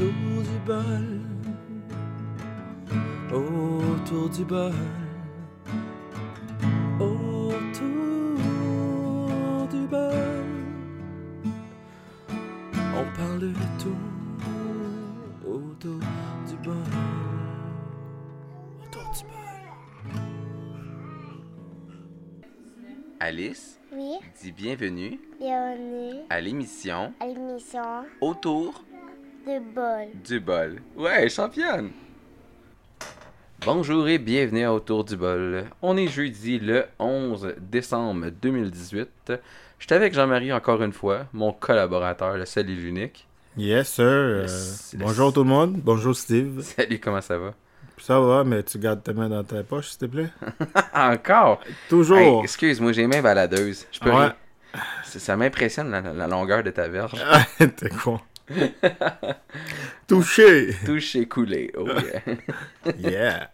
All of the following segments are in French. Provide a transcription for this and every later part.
Autour du bol. Autour du bol. Autour du bol. On parle de tout. Autour du bol. Autour du bol. Alice, Oui, dis bienvenue bienvenue à l'émission à l'émission Autour de bol. du bol. Ouais, championne! Bonjour et bienvenue à Autour du bol. On est jeudi le 11 décembre 2018. Je suis avec Jean-Marie encore une fois, mon collaborateur, le seul et l'unique. Yes, sir. Euh, bonjour tout le monde. Bonjour Steve. Salut, comment ça va? Ça va, mais tu gardes tes mains dans ta poche, s'il te plaît? encore? Toujours. Hey, excuse-moi, j'ai mains baladeuses. Je peux Ouais. ça m'impressionne la, la longueur de ta verge. T'es con. Touché. Touche et coulé. Oh yeah. Yeah.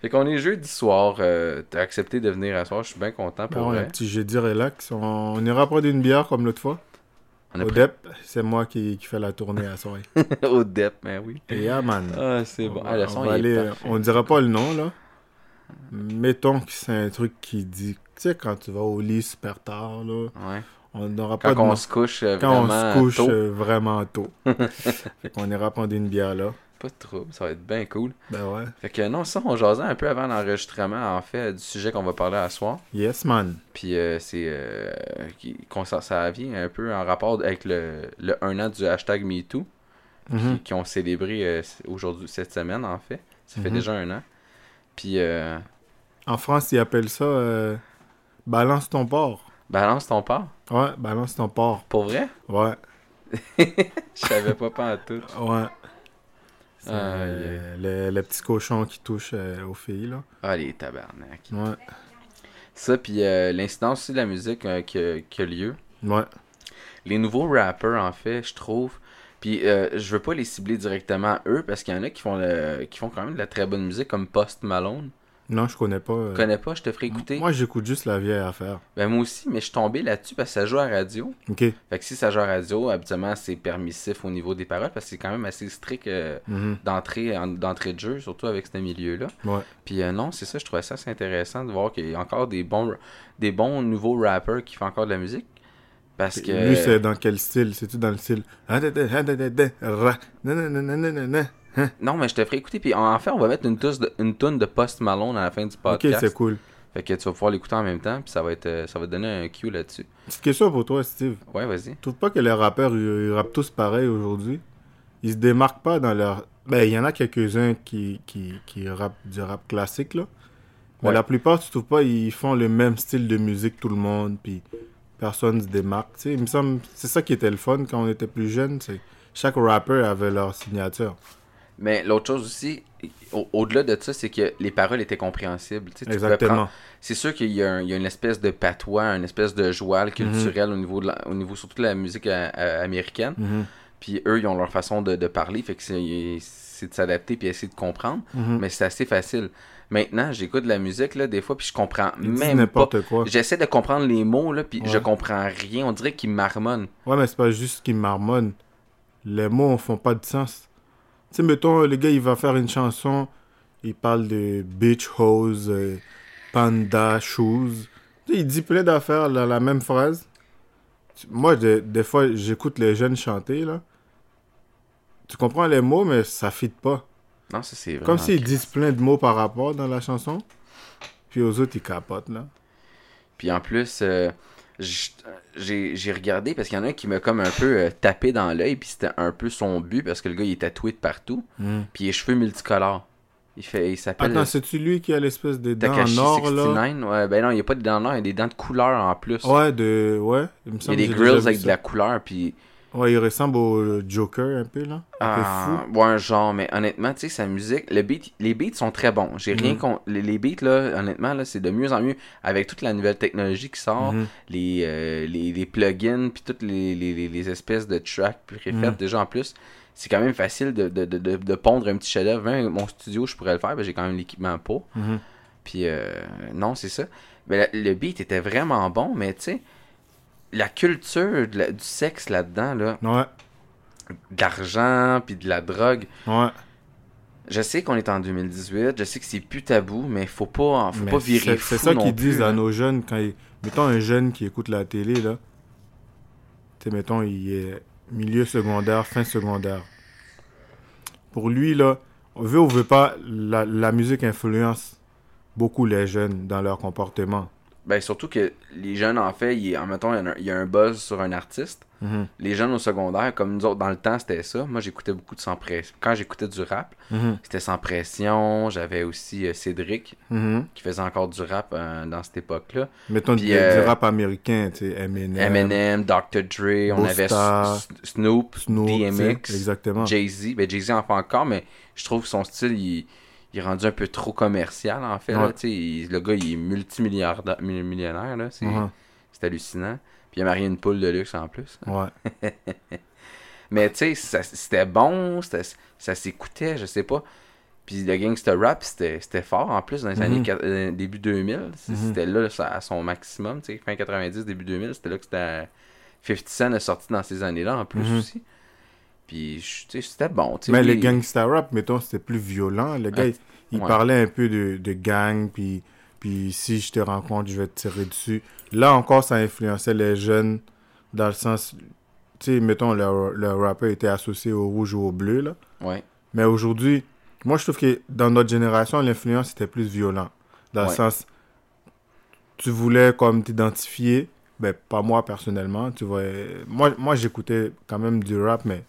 fait qu'on est jeudi soir. euh, T'as accepté de venir à soir. Je suis bien content pour Bon, vrai. un petit jeudi relax. On, on ira prendre une bière comme l'autre fois. On a Au pris DEP, c'est moi qui, qui fais la tournée à soirée. au DEP, mais oui. Yeah, man. Ah, c'est bon. On, Ah, le va- son, on va il est aller, parfait. on dira pas le nom, là. Mettons que c'est un truc qui dit... Tu sais, quand tu vas au lit super tard, là, Ouais. On n'aura pas Quand de on se couche euh, Quand on vraiment se couche tôt. euh, vraiment tôt. fait qu'on ira prendre une bière là. Pas de trouble, ça va être bien cool. Ben ouais. Fait que non, ça, on jasait un peu avant l'enregistrement, en fait, du sujet qu'on va parler à soir. Yes, man. Puis euh, c'est. Euh, ça vient un peu en rapport avec le, le 1 an du hashtag MeToo, Mhm. qui, qui ont célébré aujourd'hui, cette semaine, en fait. Ça fait Mhm. déjà un an. Puis euh, En France, ils appellent ça balance ton porc. balance ton part. Ouais, balance ton porc. Pour vrai? Ouais, Je savais pas pas en tout. ouais. Ah, euh, le, le petit cochon qui touche euh, aux filles, là. Ah, les tabarnak. Ouais, Ça, puis euh, l'incidence aussi de la musique euh, qui, a- lieu. ouais. Les nouveaux rappers, en fait, je trouve. Puis euh, je veux pas les cibler directement eux, parce qu'il y en a qui font, le, qui font quand même de la très bonne musique, comme Post Malone. Non, je connais pas. euh, connais pas, je te ferai écouter. Moi, j'écoute juste la vieille affaire. Ben moi aussi, mais je suis tombé là-dessus parce que ça joue à radio. Ok. Fait que si ça joue à radio, habituellement, c'est permissif au niveau des paroles, parce que c'est quand même assez strict euh, Mhm. d'entrée en- d'entrée de jeu, surtout avec ce milieu-là. Ouais. Puis euh, non, c'est ça, je trouvais ça assez intéressant de voir qu'il y a encore des bons, des bons nouveaux rappers qui font encore de la musique. Parce que... Lui, c'est dans quel style? C'est-tu dans le style? Na. Non, mais je te ferai écouter. Puis en fait, on va mettre une, de, une toune de Post Malone à la fin du Ok, podcast. c'est cool. Fait que tu vas pouvoir l'écouter en même temps, puis ça va être euh, ça va te donner un cue là-dessus. Petite question pour toi, Steve. Ouais, vas-y. Tu trouves pas que les rappeurs, ils, ils rappent tous pareil aujourd'hui Ils se démarquent pas dans leur... Ben, il y en a quelques-uns qui, qui, qui rappent du rap classique, là. Mais Ouais. la plupart, tu trouves pas, ils font le même style de musique, tout le monde, puis personne se démarque. Tu sais, il me semble... C'est ça qui était le fun quand on était plus jeune, c'est... Chaque rappeur avait leur signature. Mais l'autre chose aussi, au- au-delà de ça, c'est que les paroles étaient compréhensibles. Tu sais, Exactement. C'est sûr qu'il y, il y a une espèce de patois, une espèce de joual culturel au niveau de la- au niveau surtout de la musique euh, euh, américaine. Mhm. Puis eux, ils ont leur façon de, de parler, fait que c'est de s'adapter puis essayer de comprendre. Mhm. Mais c'est assez facile. Maintenant, j'écoute de la musique là des fois puis je comprends disent même n'importe quoi. J'essaie de comprendre les mots là puis Ouais. je comprends rien. On dirait qu'ils marmonnent. Ouais, mais c'est pas juste qu'ils marmonnent. Les mots ne font pas de sens. Tu sais, mettons, le gars, il va faire une chanson, il parle de beach hose, euh, panda shoes. Tu sais, il dit plein d'affaires dans la même phrase. Moi, de- des fois, j'écoute les jeunes chanter, là. Tu comprends les mots, mais ça fit pas. Non, ça c'est Comme s'ils disent plein de mots par rapport dans la chanson. Puis aux autres, ils capotent, là. Puis en plus, euh, j'ai j'ai regardé parce qu'il y en a un qui m'a comme un peu euh, tapé dans l'œil, puis c'était un peu son but parce que le gars il est tatoué de partout, puis il a les cheveux multicolores. Il fait, il s'appelle Attends, c'est-tu lui qui a l'espèce de dents en or, là? 69. Ouais, ben non, il n'y a pas de dents en or, il y a des dents de couleur en plus. Ouais, de... Ouais, il me il y a semble des grills avec ça. de la couleur, puis Ouais, il ressemble au Joker un peu, là. Un peu Ah, fou. ouais, genre, mais honnêtement, tu sais, sa musique, le beat, les beats sont très bons. J'ai rien Mhm. contre. Les, les beats, là, honnêtement, là, c'est de mieux en mieux avec toute la nouvelle technologie qui sort, Mhm. les, euh, les, les plugins, puis toutes les, les, les, espèces de tracks préfaites Mhm. déjà en plus. C'est quand même facile de, de, de, de, pondre un petit chef-d'œuvre. Hein, Mon studio, je pourrais le faire, mais j'ai quand même l'équipement pour. Mhm. Puis, euh, non, c'est ça. Mais la- le beat était vraiment bon, mais tu sais, la culture de la- du sexe là-dedans, là, Ouais. de l'argent, puis de la drogue. Ouais. Je sais qu'on est en 2018, je sais que c'est plus tabou, mais faut pas, faut Mais pas virer c'est- ça qu'ils disent à nos jeunes quand ils... Mettons un jeune qui écoute la télé, là. Tu mettons, il est milieu secondaire, fin secondaire. Pour lui, là, on veut ou veut pas, la, la musique influence beaucoup les jeunes dans leur comportement. Ben surtout que les jeunes, en fait, il, en mettons, il y, a- il y a un buzz sur un artiste. Mhm. Les jeunes au secondaire, comme nous autres, dans le temps, c'était ça. Moi, j'écoutais beaucoup de sans pression. Quand j'écoutais du rap, Mhm. c'était sans pression. J'avais aussi euh, Cédric, Mhm. qui faisait encore du rap euh, dans cette époque-là. Mettons Puis, du, euh, du rap américain, tu sais, Eminem, Eminem, Dr. Dre, on avait Snoop, Snoop, DMX, exactement. Jay-Z. Ben, Jay-Z en fait encore, mais je trouve que son style, il, il est rendu un peu trop commercial, en fait. Ouais. Il- le gars, il est multimilliardaire, mil- millionnaire. là. C'est Mhm. c'est hallucinant. Puis il a marié une poule de luxe en plus. Ouais. Mais tu sais, c'était bon, c'était- ça s'écoutait, je sais pas. Puis le gangster rap, c'était c'était fort en plus dans les Mhm. années quat- euh, début 2000. C- Mhm. C'était là ça, à son maximum, tu sais, fin 90, début 2000. C'était là que c'était 50 Cent est sorti dans ces années-là en plus Mhm. aussi. Puis tu sais, c'était bon. Mais oui. les gangsta rap, mettons, c'était plus violent. Le gars, Ouais. il, il Ouais. parlait un peu de, de gang, puis, puis si je te rencontre, je vais te tirer dessus. Là encore, ça influençait les jeunes dans le sens, tu sais, mettons, le, le rappeur était associé au rouge ou au bleu, là. Ouais. Mais aujourd'hui, moi, je trouve que dans notre génération, l'influence était plus violent. Dans le sens, tu voulais comme t'identifier, ben, pas moi personnellement, tu vois. Moi, moi j'écoutais quand même du rap, mais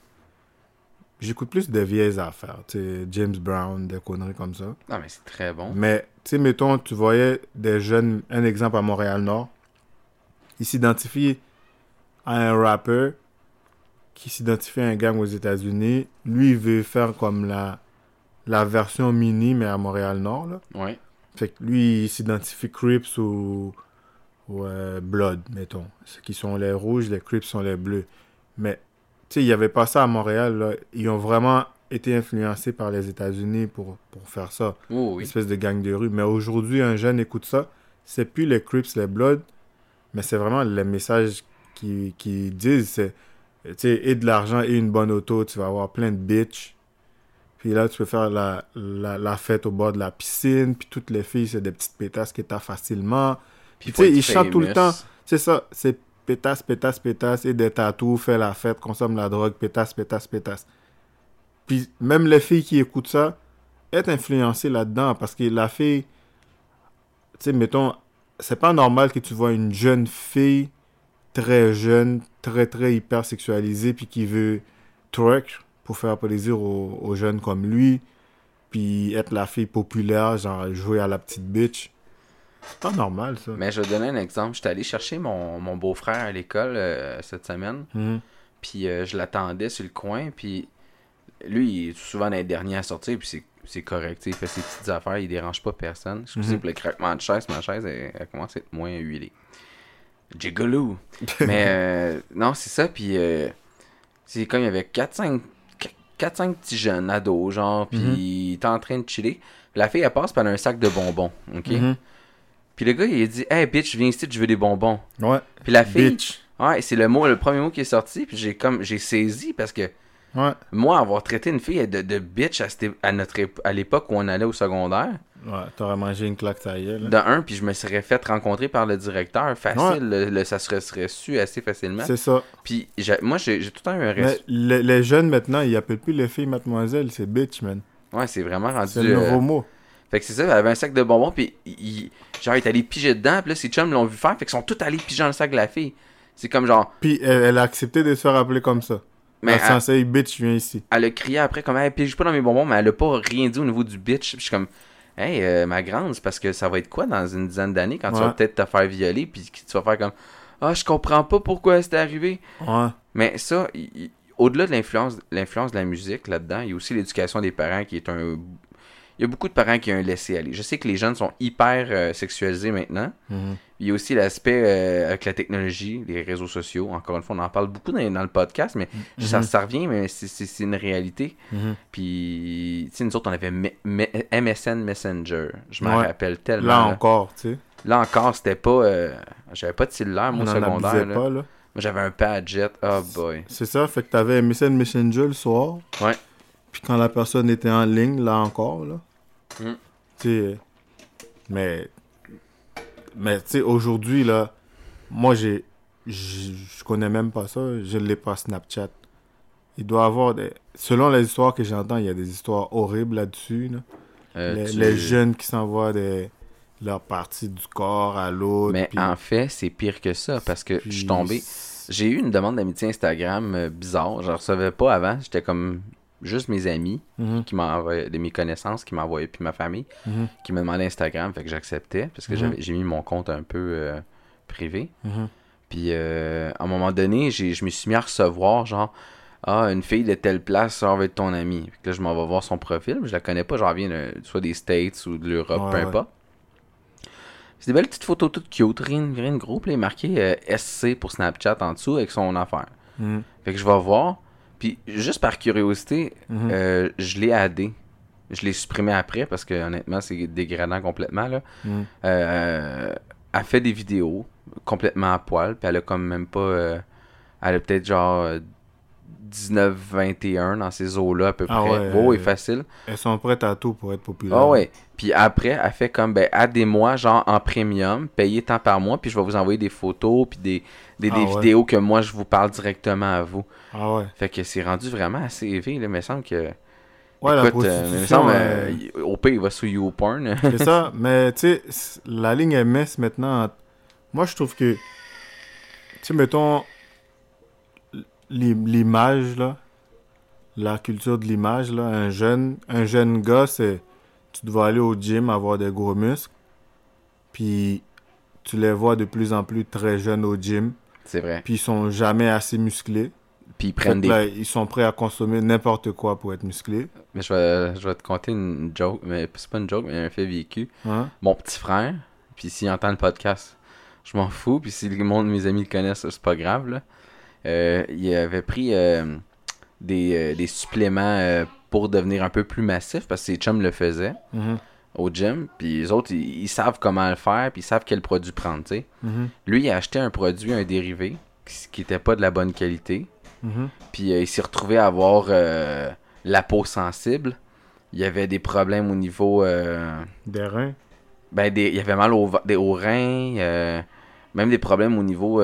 j'écoute plus des vieilles affaires, tu sais, James Brown, des conneries comme ça. Non, mais c'est très bon. Mais, tu sais, mettons, tu voyais des jeunes, un exemple à Montréal-Nord, ils s'identifient à un rappeur qui s'identifie à un gang aux États-Unis. Lui, il veut faire comme la, la version mini, mais à Montréal-Nord, là. Ouais. Fait que lui, il s'identifie Crips ou, ou euh, Blood, mettons. Ceux qui sont les rouges, les Crips sont les bleus. Mais, sais, il n'y avait pas ça à Montréal, là. Ils ont vraiment été influencés par les États-Unis pour, pour faire ça Oh, oui. espèce de gang de rue. Mais aujourd'hui, un jeune écoute ça, c'est plus les Crips, les Bloods, mais c'est vraiment les messages qui, qui disent, c'est, tu sais, et de l'argent et une bonne auto, tu vas avoir plein de bitch. Puis là, tu peux faire la, la, la fête au bord de la piscine, puis toutes les filles, c'est des petites pétasses que t'as facilement. Puis tu sais, ils chantent tout le temps. C'est ça, c'est pétasse, pétasse, pétasse, et des tatous, fait la fête, consomme la drogue, pétasse, pétasse, pétasse. Puis même les filles qui écoutent ça, être influencées là-dedans, parce que la fille, tu sais, mettons, c'est pas normal que tu vois une jeune fille très jeune, très très hyper sexualisée, puis qui veut twerk pour faire plaisir aux jeunes comme lui, puis être la fille populaire, genre jouer à la petite bitch. C'est pas normal ça. Mais je vais donner un exemple. J'étais allé chercher mon, mon beau-frère à l'école euh, cette semaine. Mhm. Puis euh, je l'attendais sur le coin. Puis lui, il est souvent derniers à sortir. Puis c'est- correct. Il fait ses petites affaires. Il dérange pas personne. Excusez Mhm. pour le craquement de chaise. Ma chaise, elle, elle commence à être moins huilée. Gigolo. Mais euh, non, c'est ça. Puis euh, c'est comme il y avait 4-5 4-5 petits jeunes ados, genre. Puis Mhm. il était en train de chiller. La fille, elle passe par un sac de bonbons. OK? Mhm. Puis le gars, il a dit Hey, bitch, viens ici, je veux des bonbons. Ouais. Puis la fille, Bitch. ouais, c'est le mot, le premier mot qui est sorti. Puis j'ai comme, j'ai saisi parce que Ouais. moi, avoir traité une fille de, de bitch à, à notre à l'époque où on allait au secondaire, Ouais, t'aurais mangé une claque y est, là. de un, puis je me serais fait rencontrer par le directeur, facile, le- le- ça serait, serait su assez facilement. C'est ça. Puis moi, j'ai tout le temps eu un respect. les, les jeunes maintenant, ils appellent plus les filles mademoiselle, c'est bitch, man. Ouais, c'est vraiment rendu. C'est le euh, nouveau mot. Fait que c'est ça, elle avait un sac de bonbons, puis il, genre, il est allé piger dedans, puis là, ses chums l'ont vu faire, fait qu'ils sont tous allés piger dans le sac de la fille. C'est comme genre, Puis elle, elle a accepté de se faire appeler comme ça. mais elle, censé, hey, bitch, viens ici. elle a crié après, comme, hey, pige pas dans mes bonbons, mais elle a pas rien dit au niveau du bitch. Puis je suis comme, hey, euh, ma grande, c'est parce que ça va être quoi dans une dizaine d'années quand tu vas peut-être te faire violer, puis tu vas faire comme, ah, je comprends pas pourquoi c'est arrivé. Ouais. Mais ça, au-delà de l'influence, l'influence de la musique là-dedans, il y a aussi l'éducation des parents qui est un. Il y a beaucoup de parents qui ont un laisser-aller. Je sais que les jeunes sont hyper euh, sexualisés maintenant. Mhm. Il y a aussi l'aspect euh, avec la technologie, les réseaux sociaux. Encore une fois, on en parle beaucoup dans, dans le podcast, mais ça, ça revient, mais c'est- une réalité. Mhm. Puis, tu sais, nous autres, on avait MSN Messenger. Je m'en Ouais. rappelle tellement. Là Là, encore, tu sais. Là encore, c'était pas. euh, J'avais pas de cellulaire, moi, secondaire. là. pas, là. Moi, j'avais un Padgett. Oh boy. C'est ça, fait que t'avais MSN Messenger le soir. Ouais. Puis quand la personne était en ligne, là encore, là. Mm. Mais. Mais tu sais, aujourd'hui, là, moi, j'ai. Je connais même pas ça. Je l'ai pas Snapchat. Il doit avoir des. Selon les histoires que j'entends, il y a des histoires horribles là-dessus. Là. Euh, les, tu- les jeunes qui s'envoient des leur partie du corps à l'autre. Mais en fait, c'est pire que ça parce que je suis tombé. J'ai eu une demande d'amitié Instagram euh, bizarre. Je la recevais pas avant. J'étais comme juste mes amis Mhm, qui m'envoyaient, de mes connaissances qui m'envoyaient, puis ma famille mhm, qui me demandaient Instagram. Fait que j'acceptais parce que Mhm. j'ai mis mon compte un peu euh, privé. mhm. Puis euh, à un moment donné, je me suis mis à recevoir genre Ah, une fille de telle place, ça va être ton amie. Fait que là, je m'en vais voir son profil, mais je la connais pas, j'en viens de- soit des States ou de l'Europe, Ouais, peu ouais. importe. C'est des belles petites photos toutes cute, rien, rien de il est marqué euh, SC pour Snapchat en dessous avec son affaire. Fait que je vais voir, puis juste par curiosité, mhm. euh, je l'ai addé. Je l'ai supprimé après parce que honnêtement, c'est dégradant complètement là. Mhm. Euh, elle fait des vidéos complètement à poil, puis elle a comme même pas. euh, elle a peut-être genre 19-21 dans ces eaux-là à peu Ah près. ouais, Wow, euh, facile. Elles sont prêtes à tout pour être populaires. Ah ouais. Puis après, elle fait comme, ben, aidez-moi, genre en premium, payez tant par mois, puis je vais vous envoyer des photos, puis des, des, Ah des ouais. vidéos que moi je vous parle directement à vous. Ah ouais. Fait que c'est rendu vraiment assez élevé, là. Il me semble que. Ouais, la euh, il me prostitution, semble, euh, euh, au il va sur YouPorn. C'est ça, mais tu sais, la ligne est mince maintenant. Moi, je trouve que, tu sais, mettons, l'image, là, la culture de l'image, là, un jeune, un jeune gars, c'est, tu dois aller au gym, avoir des gros muscles, puis tu les vois de plus en plus très jeunes au gym, c'est vrai. puis ils sont jamais assez musclés. Puis ils prennent des là, ils sont prêts à consommer n'importe quoi pour être musclés. Mais je vais, je vais te conter une joke, mais c'est pas une joke, mais un fait vécu. Hein? Mon petit frère, puis s'il entend le podcast, je m'en fous, puis si le monde de mes amis le connaissent, c'est pas grave, là. Euh, il avait pris euh, des, euh, des suppléments pour devenir un peu plus massif, parce que ses chums le faisaient Mhm, au gym, puis les autres, ils, ils savent comment le faire, puis ils savent quel produit prendre, tu sais. mhm, Lui, il a acheté un produit, un dérivé, qui, qui était pas de la bonne qualité, mhm. puis euh, il s'est retrouvé à avoir euh, la peau sensible. Il y avait des problèmes au niveau. euh, Des reins. ben, des, il y avait mal au, des, aux reins. même des problèmes au niveau,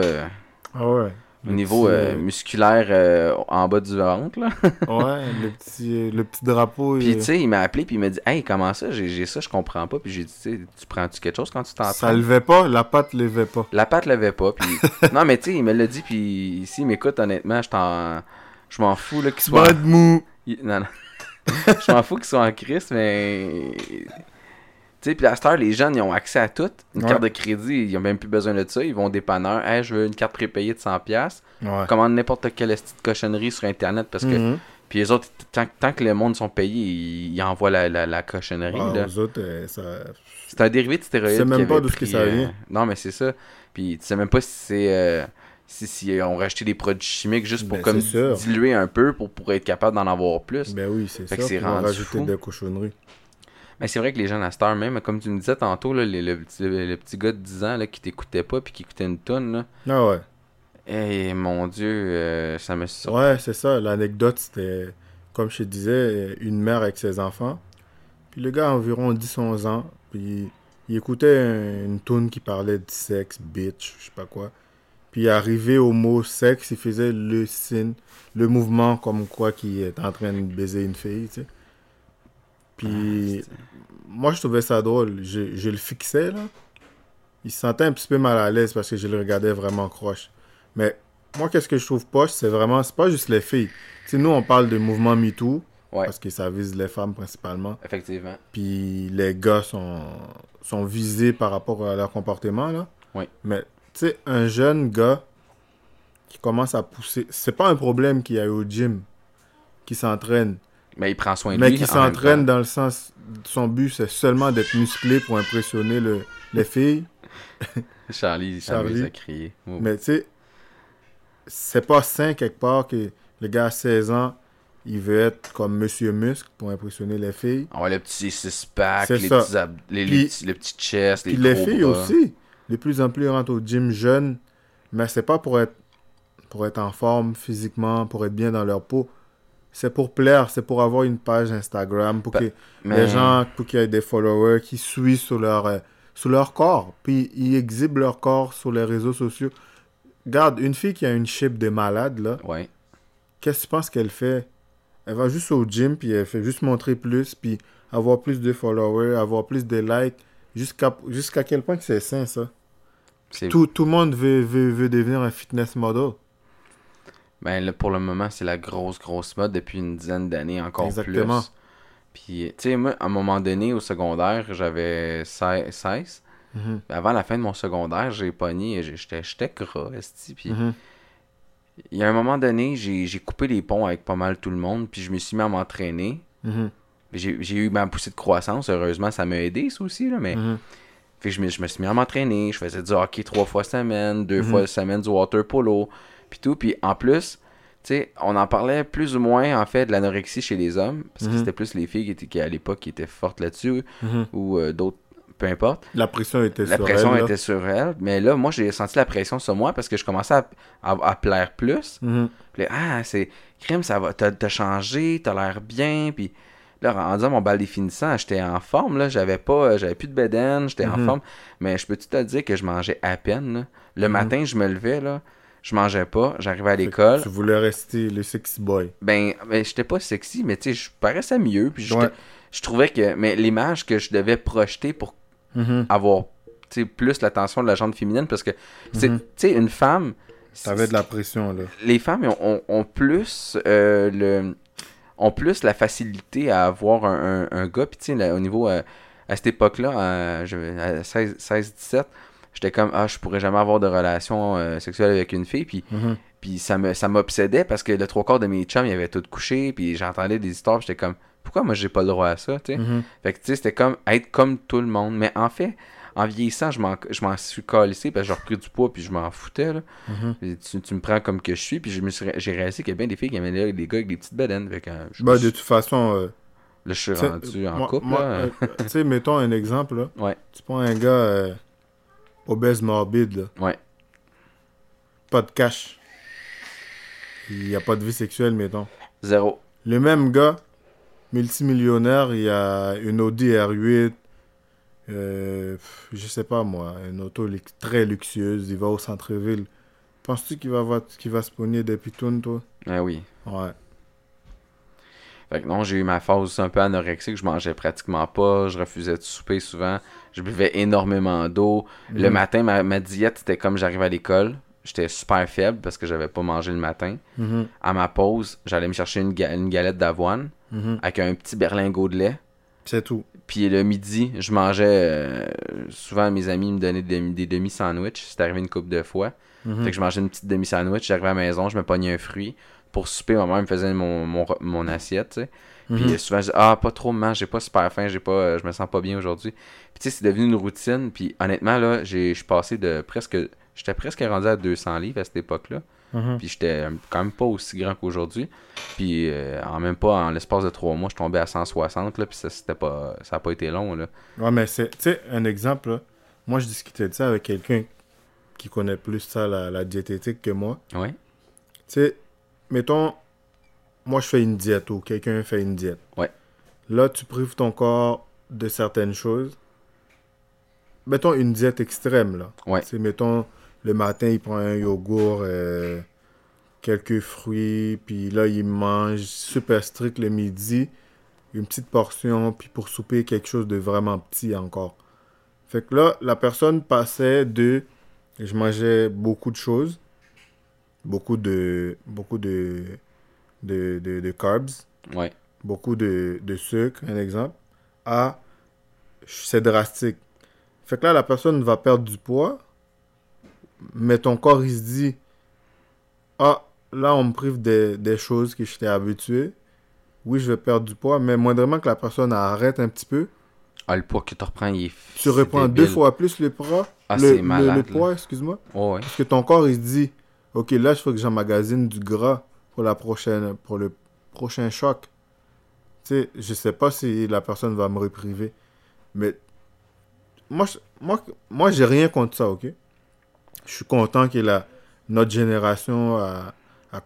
Ah ouais. Au niveau petit, euh, musculaire euh, en bas du ventre. Là. Ouais, le petit, le petit drapeau. Puis, il- tu sais, il m'a appelé, puis il m'a dit Hey, comment ça? J'ai ça, je comprends pas. Puis j'ai dit Tu sais, tu prends-tu quelque chose quand tu ça t'entraînes levait pas, la patte levait pas. La patte l'avait pas. Puis... non, mais tu sais, il me l'a dit, puis s'il m'écoute, honnêtement, je t'en. Je m'en fous là, qu'il soit. Pas de mou. Il- Non, non. je m'en fous qu'ils soient en crise, mais. Tu sais, puis à cette heure, les jeunes, ils ont accès à tout. Une Ouais. carte de crédit, ils ont même plus besoin de ça. Ils vont au dépanneur. Hey, je veux une carte prépayée de 100$. Ouais. Commande n'importe quelle petite cochonnerie sur Internet parce que. Mhm. Puis les autres, tant, tant que le monde sont payés, ils, ils envoient la, la, la cochonnerie. Ah, là. autres, euh, ça... C'est un dérivé de stéroïdes. Tu sais même pas d'où ce que ça euh, vient. Non, mais c'est ça. Puis tu sais même pas si c'est. euh, si, si on racheté des produits chimiques juste pour Ben, comme c'est diluer un peu pour, pour être capable d'en avoir plus. Ben oui, c'est Fait ça. que c'est rendu rajouter fou. des cochonneries. Mais c'est vrai que les gens à cette heure même, comme tu me disais tantôt, là, le, le petit, le petit gars de 10 ans là, qui t'écoutait pas puis qui écoutait une tonne. Ah ouais. Eh mon dieu, euh, ça me sort. Ouais, c'est ça. L'anecdote, c'était, comme je te disais, une mère avec ses enfants. Puis le gars a environ 10-11 ans. Puis il écoutait un- une tune qui parlait de sexe, bitch, je sais pas quoi. Puis arrivé au mot sexe, il faisait le signe, le mouvement comme quoi qu'il est en train de baiser une fille, tu sais. Puis moi, je trouvais ça drôle. Je, je le fixais, là. Il se sentait un petit peu mal à l'aise parce que je le regardais vraiment croche. Mais moi, qu'est-ce que je trouve poche, c'est vraiment, c'est pas juste les filles. Tu nous, on parle de mouvement MeToo, Ouais, parce que ça vise les femmes principalement. effectivement. Puis les gars sont, sont visés par rapport à leur comportement, là. Oui. Mais, tu sais, un jeune gars qui commence à pousser, c'est pas un problème qu'il y a au gym, qui s'entraîne, Mais il prend soin de mais lui. qui en même s'entraîne dans le sens, son but, c'est seulement d'être musclé pour impressionner le, les filles. Charlie, Charlie. à crier. Oh. Mais tu sais, c'est pas sain quelque part que le gars à 16 ans, il veut être comme Monsieur Muscle pour impressionner les filles. On voit le petit six-pack, C'est les petits ab- les, les Puis- petits, le petit chest, les Puis les gros filles bras. aussi, de plus en plus rentrent au gym jeunes, mais c'est pas pour être pour être en forme physiquement, pour être bien dans leur peau. C'est pour plaire, c'est pour avoir une page Instagram, pour Bah, que Mais les gens, pour qu'il y ait des followers qui suivent sur leur, euh, sur leur corps. Puis ils exhibent leur corps sur les réseaux sociaux. Regarde, une fille qui a une shape de malade, là, Ouais. qu'est-ce que tu penses qu'elle fait? Elle va juste au gym, puis elle fait juste montrer plus, puis avoir plus de followers, avoir plus de likes. Jusqu'à jusqu'à quel point que c'est sain, ça? Tout, tout le monde veut, veut, veut devenir un fitness model. Ben là, pour le moment, c'est la grosse, grosse mode depuis une dizaine d'années, encore Exactement. plus. Puis, tu sais, moi, à un moment donné, au secondaire, j'avais 16. 16. Mhm, Avant la fin de mon secondaire, j'ai pogné, j'étais j'étais gras, esti. Puis, mhm, il y a un moment donné, j'ai coupé les ponts avec pas mal tout le monde, puis je me suis mis à m'entraîner. mhm, J'ai j'ai eu ma poussée de croissance, heureusement, ça m'a aidé, ça aussi, là, mais... Fait que je me, je me suis mis à m'entraîner, je faisais du hockey trois fois semaine, deux fois semaine du water polo, puis tout. Puis en plus, tu sais, on en parlait plus ou moins, en fait, de l'anorexie chez les hommes, parce que Mhm. c'était plus les filles qui, étaient, qui à l'époque, qui étaient fortes là-dessus, Mhm. ou euh, d'autres, peu importe. La pression était La sur pression elle. là. était sur elle, mais là, moi, j'ai senti la pression sur moi parce que je commençais à, à- à plaire plus. Puis là, ah, c'est crime, ça va, t'as changé, t'as l'air bien, puis là, en disant mon bal définissant, j'étais en forme, là, j'avais pas, j'avais plus de bedaine, j'étais en Mhm. forme, mais je peux tout te dire que je mangeais à peine, là? Le matin, je me levais, là, je mangeais pas, j'arrivais à l'école, Tu voulais rester le sexy boy. ben, ben j'étais pas sexy, mais tu sais, je paraissais mieux, puis Ouais. je trouvais que, mais l'image que je devais projeter pour Mhm. avoir, plus l'attention de la gente féminine, parce que, Mhm. tu sais, une femme... T'avais de la pression, là. les femmes ont, ont- ont plus euh, le ont plus la facilité à avoir un, un, un gars puis tu sais au niveau euh, à cette époque-là à, je- à 16 16 17 j'étais comme ah je pourrais jamais avoir de relation euh, sexuelle avec une fille puis Mhm. puis ça me ça m'obsédait parce que le trois quarts de mes chums ils avaient tout couché puis j'entendais des histoires puis j'étais comme pourquoi moi j'ai pas le droit à ça tu sais? Mhm. fait que tu sais c'était comme être comme tout le monde mais en fait en vieillissant je m'en je m'en suis calissé parce que j'ai repris du poids puis je m'en foutais là Mhm. tu, tu me prends comme que je suis, puis je me suis j'ai réalisé qu'il y a bien des filles qui aimaient les, les gars avec des petites. Fait que, euh, je, Bah, je- de toute façon, euh, là, je suis rendu en moi- couple. euh, tu sais, mettons un exemple, là. Ouais. Tu prends un gars euh, obèse morbide, là. Ouais. Pas de cash. Il n'y a pas de vie sexuelle, mettons. Zéro. Le même gars, multimillionnaire, il a une Audi R8, euh, je sais pas moi, une auto très luxueuse, il va au centre-ville. Penses-tu qu'il va, qu'il va se pogner des pitounes, toi? Ah oui. Ouais. Fait que non, j'ai eu ma phase un peu anorexique. Je mangeais pratiquement pas. Je refusais de souper souvent. Je buvais énormément d'eau. Le Mhm. matin, ma, ma diète, c'était comme j'arrivais à l'école. J'étais super faible parce que j'avais pas mangé le matin. Mhm, À ma pause, j'allais me chercher une, ga- une galette d'avoine mhm. avec un petit berlingot de lait. C'est tout. Puis le midi, je mangeais. euh, souvent, mes amis me donnaient des, des demi-sandwichs. C'est arrivé une couple de fois. Mhm. Fait que je mangeais une petite demi-sandwich. J'arrivais à la maison, je me pognais un fruit. Pour souper, ma mère me faisait mon, mon, re- mon assiette, Puis Mhm. euh, souvent, je dis Ah, pas trop, maman, j'ai pas super faim, j'ai pas, euh, je me sens pas bien aujourd'hui. Puis tu sais, c'est devenu une routine. Puis honnêtement, là, j'ai- je suis passé de presque. J'étais presque rendu à 200 livres à cette époque-là. Mhm. Puis j'étais quand même pas aussi grand qu'aujourd'hui. Puis euh, en même pas, en l'espace de trois mois, je tombais à 160, là. Puis ça, c'était pas, ça a pas été long, là. Ouais, mais c'est, tu sais, un exemple, là. Moi, je discutais de ça avec quelqu'un qui connaît plus ça, la, la diététique, que moi. Ouais. Tu sais, mettons, moi, je fais une diète ou quelqu'un fait une diète. Ouais. Là, tu prives ton corps de certaines choses. Mettons une diète extrême, là. Ouais. Sais, mettons, le matin, il prend un yogourt, euh, quelques fruits, puis là, il mange super strict le midi, une petite portion, puis pour souper, quelque chose de vraiment petit encore. Fait que là, la personne passait de... Je mangeais beaucoup de choses, beaucoup de, beaucoup de, de, de, de carbs, Ouais. beaucoup de, de sucre, un exemple, à c'est drastique. Fait que là, la personne va perdre du poids, mais ton corps, il se dit Ah, là, on me prive des, des choses que j'étais habitué. Oui, je vais perdre du poids, mais moindrement que la personne arrête un petit peu, Ah, le poids que tu reprends, il est. tu reprends débile. deux fois plus le poids. Ah, le, c'est le- malade, le là. poids, excuse-moi. Ouais. Parce que ton corps, il se dit, OK, là, il faut que j'emmagasine du gras pour, la prochaine, pour le prochain choc. Tu sais, je sais pas si la personne va me repriver. Mais moi, moi, moi j'ai rien contre ça, OK? Je suis content que la, notre génération a,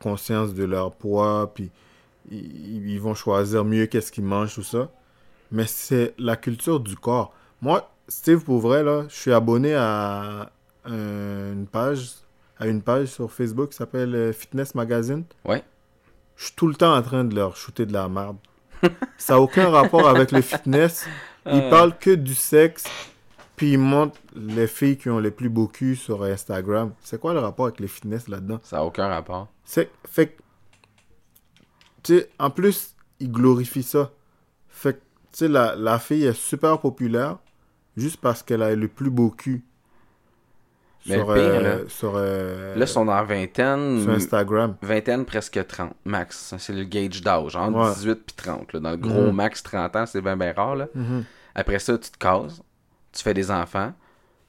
conscience de leur poids, puis ils, ils vont choisir mieux qu'est-ce qu'ils mangent, tout ça. Mais c'est la culture du corps. Moi, Steve, pour vrai, là, je suis abonné à une page, à une page sur Facebook qui s'appelle euh, Fitness Magazine. Ouais. Je suis tout le temps en train de leur shooter de la merde. Ça n'a aucun rapport avec le fitness. Ils Euh. parlent que du sexe. Puis ils montrent les filles qui ont les plus beaux culs sur Instagram. C'est quoi le rapport avec le fitness là-dedans? Ça n'a aucun rapport. C'est fait que, tu sais, en plus, ils glorifient ça. Fait que, tu sais, la, la fille est super populaire juste parce qu'elle a le plus beau cul Mais sur, le pire, euh, là, sur, euh, Là, sont dans vingtaine, sur Instagram. vingtaine presque 30, max. C'est le gauge d'âge, entre Ouais. 18 puis 30. là. Dans le gros Mhm. max 30 ans, c'est bien, bien rare. Là. Mhm. Après ça, tu te cases, tu fais des enfants.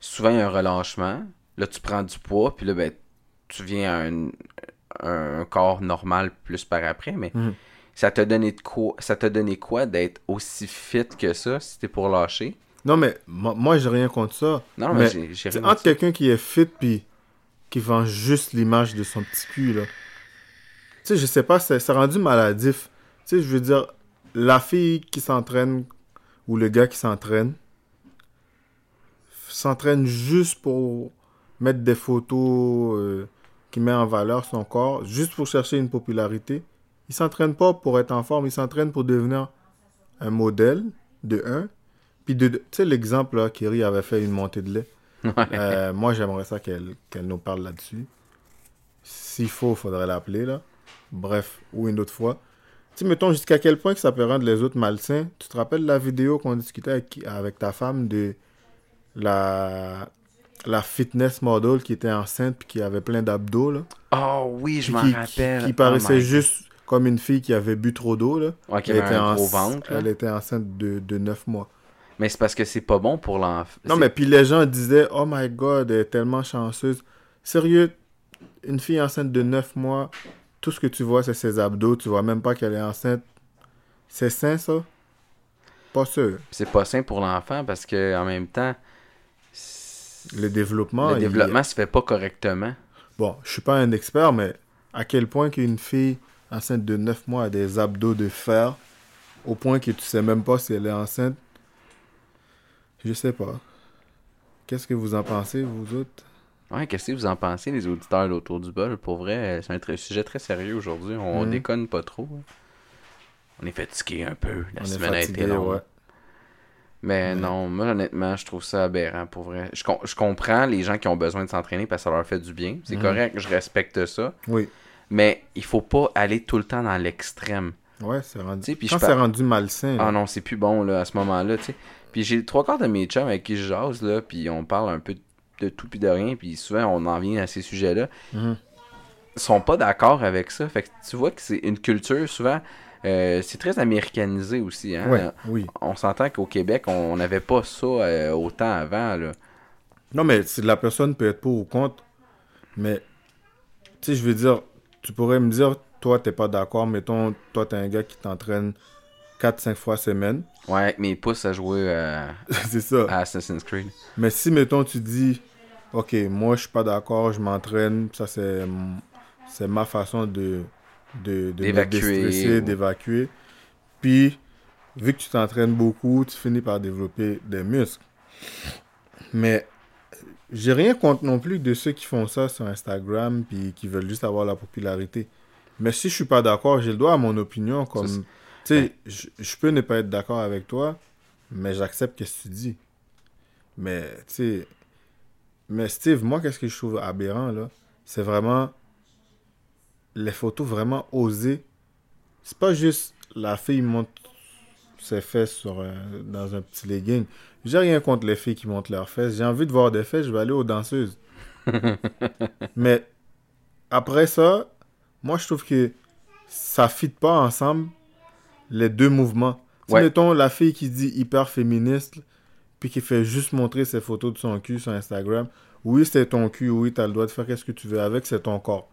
Souvent, il y a un relâchement. Là, tu prends du poids, puis là, ben, tu viens à un, un corps normal plus par après. Mais Mhm. ça t'a donné de quoi Ça t'a donné quoi d'être aussi fit que ça si t'es pour lâcher? Non, mais mo- moi, j'ai rien contre ça. Non, mais, Mais, j'ai rien entre quelqu'un qui est fit puis qui vend juste l'image de son petit cul, là. Tu sais, je sais pas, c'est c'est rendu maladif. Tu sais, je veux dire, la fille qui s'entraîne ou le gars qui s'entraîne s'entraîne juste pour mettre des photos euh, qui met en valeur son corps, juste pour chercher une popularité. Il s'entraîne pas pour être en forme, il s'entraîne pour devenir un modèle, de un. Puis, tu sais, l'exemple, là, Kerry avait fait une montée de lait. Euh, moi, j'aimerais ça qu'elle qu'elle nous parle là-dessus. S'il faut, il faudrait l'appeler, là. Bref, ou une autre fois. Tu mettons jusqu'à quel point que ça peut rendre les autres malsains. Tu te rappelles la vidéo qu'on discutait avec, avec ta femme de la, la fitness model qui était enceinte puis qui avait plein d'abdos, là? Oh oui, je m'en rappelle. Qui, qui Oh paraissait my juste comme une fille qui avait bu trop d'eau, là. God. Ouais, qui Elle avait était, un en- gros ventre. là. elle était enceinte de, de 9 mois. Mais c'est parce que c'est pas bon pour l'enfant. Non, mais puis les gens disaient, oh my god, elle est tellement chanceuse. Sérieux, une fille enceinte de 9 mois, tout ce que tu vois, c'est ses abdos. Tu vois même pas qu'elle est enceinte. C'est sain, ça? Pas sûr. C'est pas sain pour l'enfant parce que en même temps, Le développement. le il- développement se fait pas correctement. Bon, je suis pas un expert, mais à quel point qu'une fille enceinte de 9 mois a des abdos de fer, au point que tu sais même pas si elle est enceinte, je sais pas. Qu'est-ce que vous en pensez, vous autres? Ouais, qu'est-ce que vous en pensez, les auditeurs autour du bol? Pour vrai, c'est un très- sujet très sérieux aujourd'hui. On Mhm. déconne pas trop. On est fatigué un peu. La On semaine a été longue. ouais. Mais non, moi honnêtement, je trouve ça aberrant pour vrai. Je, com- je comprends les gens qui ont besoin de s'entraîner parce que ça leur fait du bien. C'est Mhm. correct, je respecte ça. Oui. Mais il faut pas aller tout le temps dans l'extrême. Ouais, c'est rendu. Quand c'est par- rendu malsain. Ah non, c'est plus bon là, à ce moment-là, tu sais. Puis j'ai trois quarts de mes chums avec qui je jase, là, puis on parle un peu de tout puis de rien, puis souvent on en vient à ces sujets-là. Mhm. Ils sont pas d'accord avec ça. Fait que tu vois que c'est une culture, souvent, euh, c'est très américanisé aussi. Hein? Ouais, oui. On s'entend qu'au Québec, on n'avait pas ça euh, autant avant, là. Non, mais si la personne peut être pour ou contre, mais tu sais, je veux dire, tu pourrais me dire, toi, t'es pas d'accord, mettons, toi, t'es un gars qui t'entraîne 4-5 fois semaine. Ouais, avec mes pouces à jouer euh, c'est ça. à Assassin's Creed. Mais si, mettons, tu dis, ok, moi, je suis pas d'accord, je m'entraîne, ça, c'est ma façon de, de, de me D'évacuer. déstresser, d'évacuer. Puis, vu que tu t'entraînes beaucoup, tu finis par développer des muscles. Mais j'ai rien contre non plus de ceux qui font ça sur Instagram puis qui veulent juste avoir la popularité. Mais si je suis pas d'accord, j'ai le droit à mon opinion. Comme, sais, je, peux ne pas être d'accord avec toi, mais j'accepte ce que tu dis. Mais, tu sais, mais Steve, moi, qu'est-ce que je trouve aberrant, là? C'est vraiment les photos vraiment osées. C'est pas juste la fille monte ses fesses sur un- dans un petit legging. J'ai rien contre les filles qui montent leurs fesses. J'ai envie de voir des fesses, je vais aller aux danseuses. Mais après ça, moi, je trouve que ça fit pas ensemble les deux mouvements. Tu Ouais. mettons la fille qui dit hyper féministe, puis qui fait juste montrer ses photos de son cul sur Instagram. Oui, c'est ton cul, oui, t'as le droit de faire ce que tu veux avec, c'est ton corps.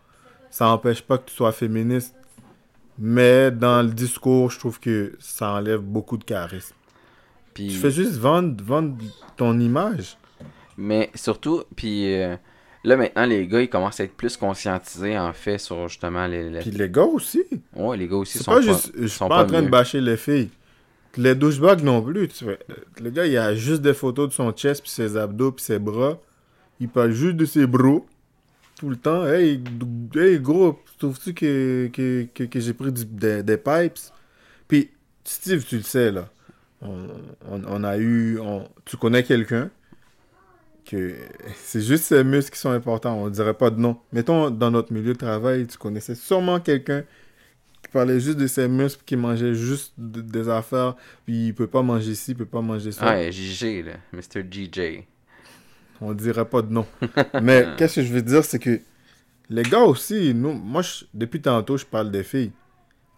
Ça n'empêche pas que tu sois féministe. Mais dans le discours, je trouve que ça enlève beaucoup de charisme. Puis... Tu fais juste vendre, vendre ton image. Mais surtout, puis euh, Là, maintenant, les gars, ils commencent à être plus conscientisés, en fait, sur justement les... les- Puis les gars aussi. Ouais, les gars aussi sont pas pas... juste. Je suis sont pas en train mieux. de bâcher les filles. Les douchebags non plus. Tu vois. Le gars, il a juste des photos de son chest, puis ses abdos, puis ses bras. Il parle juste de ses bros. Tout le temps. Hey, hey gros, trouves-tu que, que, que, que j'ai pris du- des, des pipes? Puis, Steve, tu le sais, là. On, on, on a eu. on- tu connais quelqu'un? Que c'est juste ses muscles qui sont importants. On dirait pas de nom. Mettons, dans notre milieu de travail, tu connaissais sûrement quelqu'un qui parlait juste de ses muscles, qui mangeait juste de- des affaires, puis il peut pas manger ci, il peut pas manger ça. Ouais, JJ, là. Mr. JJ. On dirait pas de nom. Mais qu'est-ce que je veux dire, c'est que les gars aussi, nous, moi, je- depuis tantôt, je parle des filles.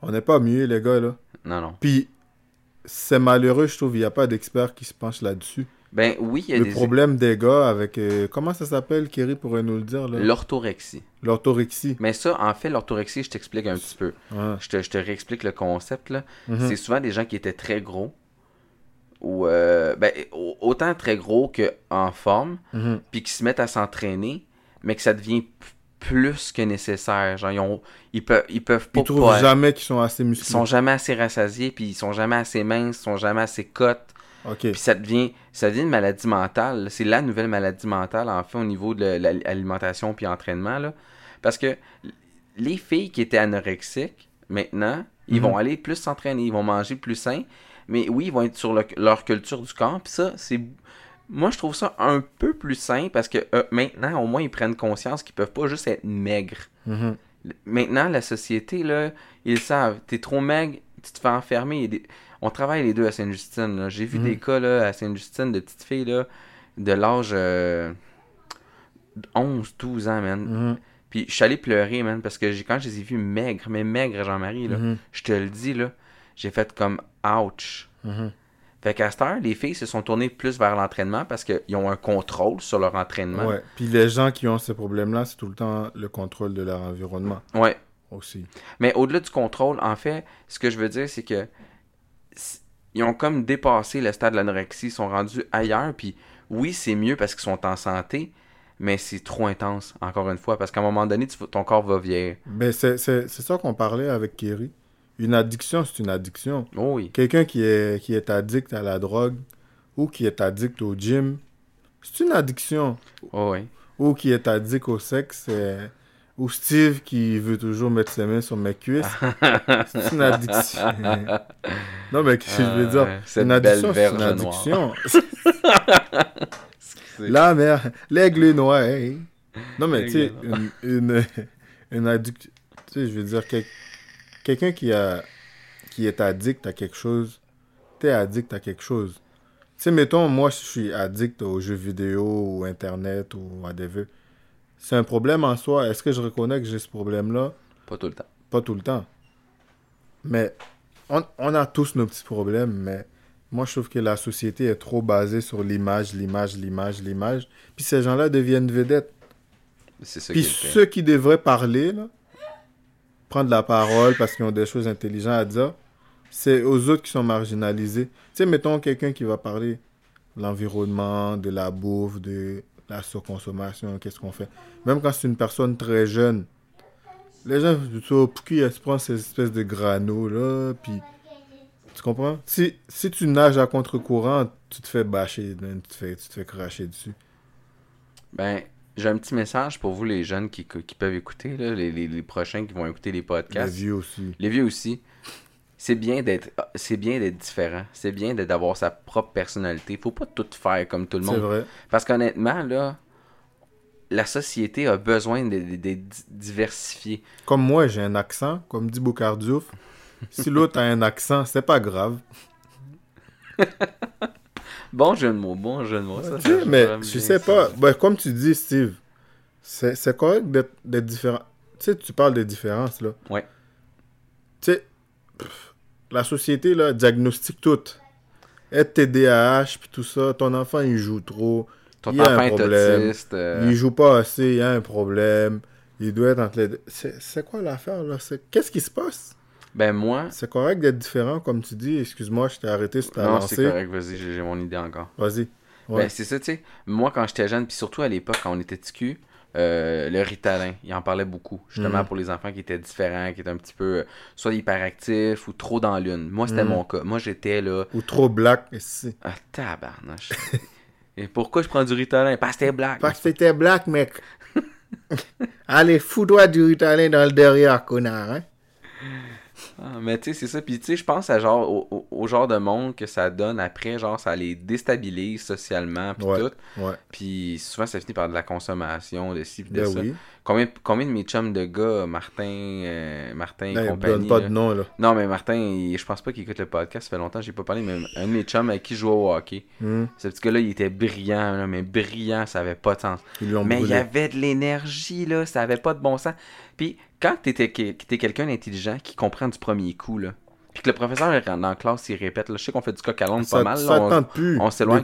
On n'est pas mieux, les gars, là. Non, non. Puis, c'est malheureux, je trouve, il n'y a pas d'expert qui se penche là-dessus. Ben oui, il y a Le des... problème des gars avec. euh, comment ça s'appelle, Kerry pourrait nous le dire, là? L'orthorexie. L'orthorexie. Mais ça, en fait, l'orthorexie, je t'explique un petit peu. Ouais. Je te, je te réexplique le concept, là. Mhm. C'est souvent des gens qui étaient très gros. Ou, euh, ben, au- autant très gros qu'en forme, Mhm. puis qui se mettent à s'entraîner, mais que ça devient plus que nécessaire. Genre, ils, ont, ils, peuvent, ils peuvent pas... Ils trouvent pas- jamais qu'ils sont assez ils musclés. sont jamais assez rassasiés, puis ils sont jamais assez minces, ils sont jamais assez cotes. Puis ça devient, ça devient une maladie mentale. C'est la nouvelle maladie mentale, en fait, au niveau de la- l'alimentation puis entraînement. Là. Parce que les filles qui étaient anorexiques, maintenant, ils Mhm. vont aller plus s'entraîner, ils vont manger plus sain. Mais oui, ils vont être sur le- leur culture du corps. Puis ça, c'est. Moi, je trouve ça un peu plus sain parce que euh, maintenant, au moins, ils prennent conscience qu'ils peuvent pas juste être maigres. Mhm. Maintenant, la société, là, ils savent. T'es trop maigre, tu te fais enfermer. Il y a des- On travaille les deux à Sainte-Justine. J'ai vu Mhm. des cas là, à Sainte-Justine de petites filles là, de l'âge euh, 11, 12 ans, man. Mhm. Puis je suis allé pleurer, man, parce que j'ai- quand je les ai vus maigres, mais maigres, Jean-Marie, là, Mhm. je te le dis, là, j'ai fait comme ouch. Fait qu'à cette heure, les filles se sont tournées plus vers l'entraînement parce qu'ils ont un contrôle sur leur entraînement. Ouais. Puis les gens qui ont ces problèmes-là, c'est tout le temps le contrôle de leur environnement ouais. aussi. Mais au-delà du contrôle, en fait, ce que je veux dire, c'est que ils ont comme dépassé le stade de l'anorexie, ils sont rendus ailleurs, puis oui, c'est mieux parce qu'ils sont en santé, mais c'est trop intense, encore une fois, parce qu'à un moment donné, tu- ton corps va vieillir. Ben, c'est c'est- c'est ça qu'on parlait avec Kerry. Une addiction, c'est une addiction. Oh oui. Quelqu'un qui est, qui est addict à la drogue ou qui est addict au gym, c'est une addiction. Oh oui. Ou qui est addict au sexe, c'est- ou Steve qui veut toujours mettre ses mains sur mes cuisses. c'est une addiction. non, mais qu'est-ce que je veux dire? Cette Une addiction, c'est une addiction. La mère, l'aigle noir. Non, mais tu sais, une, une, une addiction. Tu sais, je veux dire, quel- quelqu'un qui, a, qui est addict à quelque chose, t'es addict à quelque chose. Tu sais, mettons, moi, je suis addict aux jeux vidéo ou Internet ou whatever. C'est un problème en soi. Est-ce que je reconnais que j'ai ce problème-là? Pas tout le temps. Pas tout le temps. Mais on, on a tous nos petits problèmes, mais moi, je trouve que la société est trop basée sur l'image, l'image, l'image, l'image. Puis ces gens-là deviennent vedettes. C'est Puis qui ceux qui devraient parler, là, prendre la parole parce qu'ils ont des choses intelligentes à dire, c'est aux autres qui sont marginalisés. Tu sais, mettons quelqu'un qui va parler de l'environnement, de la bouffe, de la surconsommation, qu'est-ce qu'on fait? Même quand c'est une personne très jeune, les gens, plutôt, pour qui elle se prend ces espèces de granos là, puis tu comprends? Si, si tu nages à contre-courant, tu te fais bâcher, tu te fais, tu te fais cracher dessus. Ben, j'ai un petit message pour vous, les jeunes qui, qui peuvent écouter, là, les, les- les prochains qui vont écouter les Les podcasts. vieux aussi. Les vieux aussi. C'est bien d'être c'est bien d'être différent. C'est bien de- d'avoir sa propre personnalité. Faut pas tout faire comme tout le C'est monde. vrai. Parce qu'honnêtement, là, la société a besoin de- de- d'être di- diversifiée. Comme moi, j'ai un accent, comme dit Boucardiouf. Si l'autre a un accent, c'est pas grave. Bon jeu de mots, bon jeu de mots. ça, Tu ça, sais, mais je sais pas. Ben, comme tu dis, Steve, c'est c'est correct d'être différent. Tu sais, tu parles des différences, là. Ouais. Tu sais, pff, la société, là, diagnostique tout. Être TDAH, puis tout ça, ton enfant, il joue trop. Ton il a un enfant est problème. autiste. euh, Il joue pas assez, il y a un problème. Il doit être entre les deux. C'est quoi l'affaire, là? Qu'est-ce qui se passe? Ben moi, C'est correct d'être différent, comme tu dis. Excuse-moi, je t'ai arrêté sur ta non, c'est correct, vas-y, j'ai j'ai mon idée encore. Vas-y. Ouais. Ben, c'est ça, tu sais. Moi, quand j'étais jeune, puis surtout à l'époque, quand on était TQ, euh, le Ritalin. Il en parlait beaucoup. Justement Mhm. pour les enfants qui étaient différents, qui étaient un petit peu euh, soit hyperactifs ou trop dans l'une. Moi, c'était Mhm. mon cas. Moi, j'étais là. Ou trop black. c'est- Ah, tabarnache. Et pourquoi je prends du Ritalin? Parce que c'était black. Parce que c'était black, mec. Allez, fous-toi du ritalin dans le derrière, connard. Hein? Ah, mais tu sais, c'est ça. Puis tu sais, je pense à genre au, genre de monde que ça donne après, genre ça les déstabilise socialement, puis Ouais. tout. Ouais. Puis souvent, ça finit par de la consommation, de ci, puis de Ben ça. oui. Combien, combien de mes chums de gars, Martin, euh, Martin et Là, il compagnie. donne pas là. de nom, là. Non, mais Martin, il- je pense pas qu'il écoute le podcast. Ça fait longtemps que j'ai pas parlé, mais un de mes chums avec qui je jouais au hockey. Hmm. Ce petit gars-là, il était brillant, là, mais brillant, ça avait pas de sens. Mais il y brûlé. avait de l'énergie, là, ça avait pas de bon sens. Puis quand t'es quelqu'un d'intelligent qui comprend du premier coup, là, puis que le professeur il dans la classe, il répète, là, je sais qu'on fait du coq à l'onde pas mal, ça là, on- plus on s'éloigne.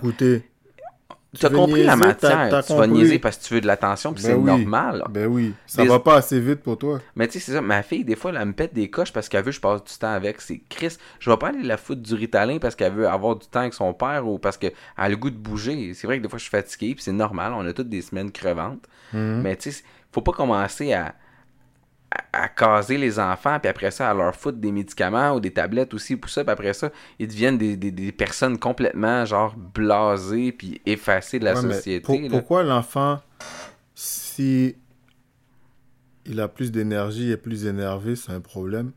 Tu veux compris la matière, tu vas niaiser parce que tu veux de l'attention, puis Ben c'est oui. normal. là. Ben oui, ça Des- va pas assez vite pour toi. Mais tu sais, c'est ça, ma fille, des fois, elle me pète des coches parce qu'elle veut que je passe du temps avec. C'est Chris, je vais pas aller la foutre du ritalin parce qu'elle veut avoir du temps avec son père ou parce qu'elle a le goût de bouger. C'est vrai que des fois, je suis fatigué, puis c'est normal, on a toutes des semaines crevantes. Mhm. Mais tu sais, faut pas commencer à, à, à caser les enfants, puis après ça, à leur foutre des médicaments ou des tablettes aussi, pour ça, puis après ça, ils deviennent des, des, des personnes complètement, genre, blasées, puis effacées de la Ouais, société. pour- pourquoi l'enfant, si il a plus d'énergie et plus énervé, c'est un problème?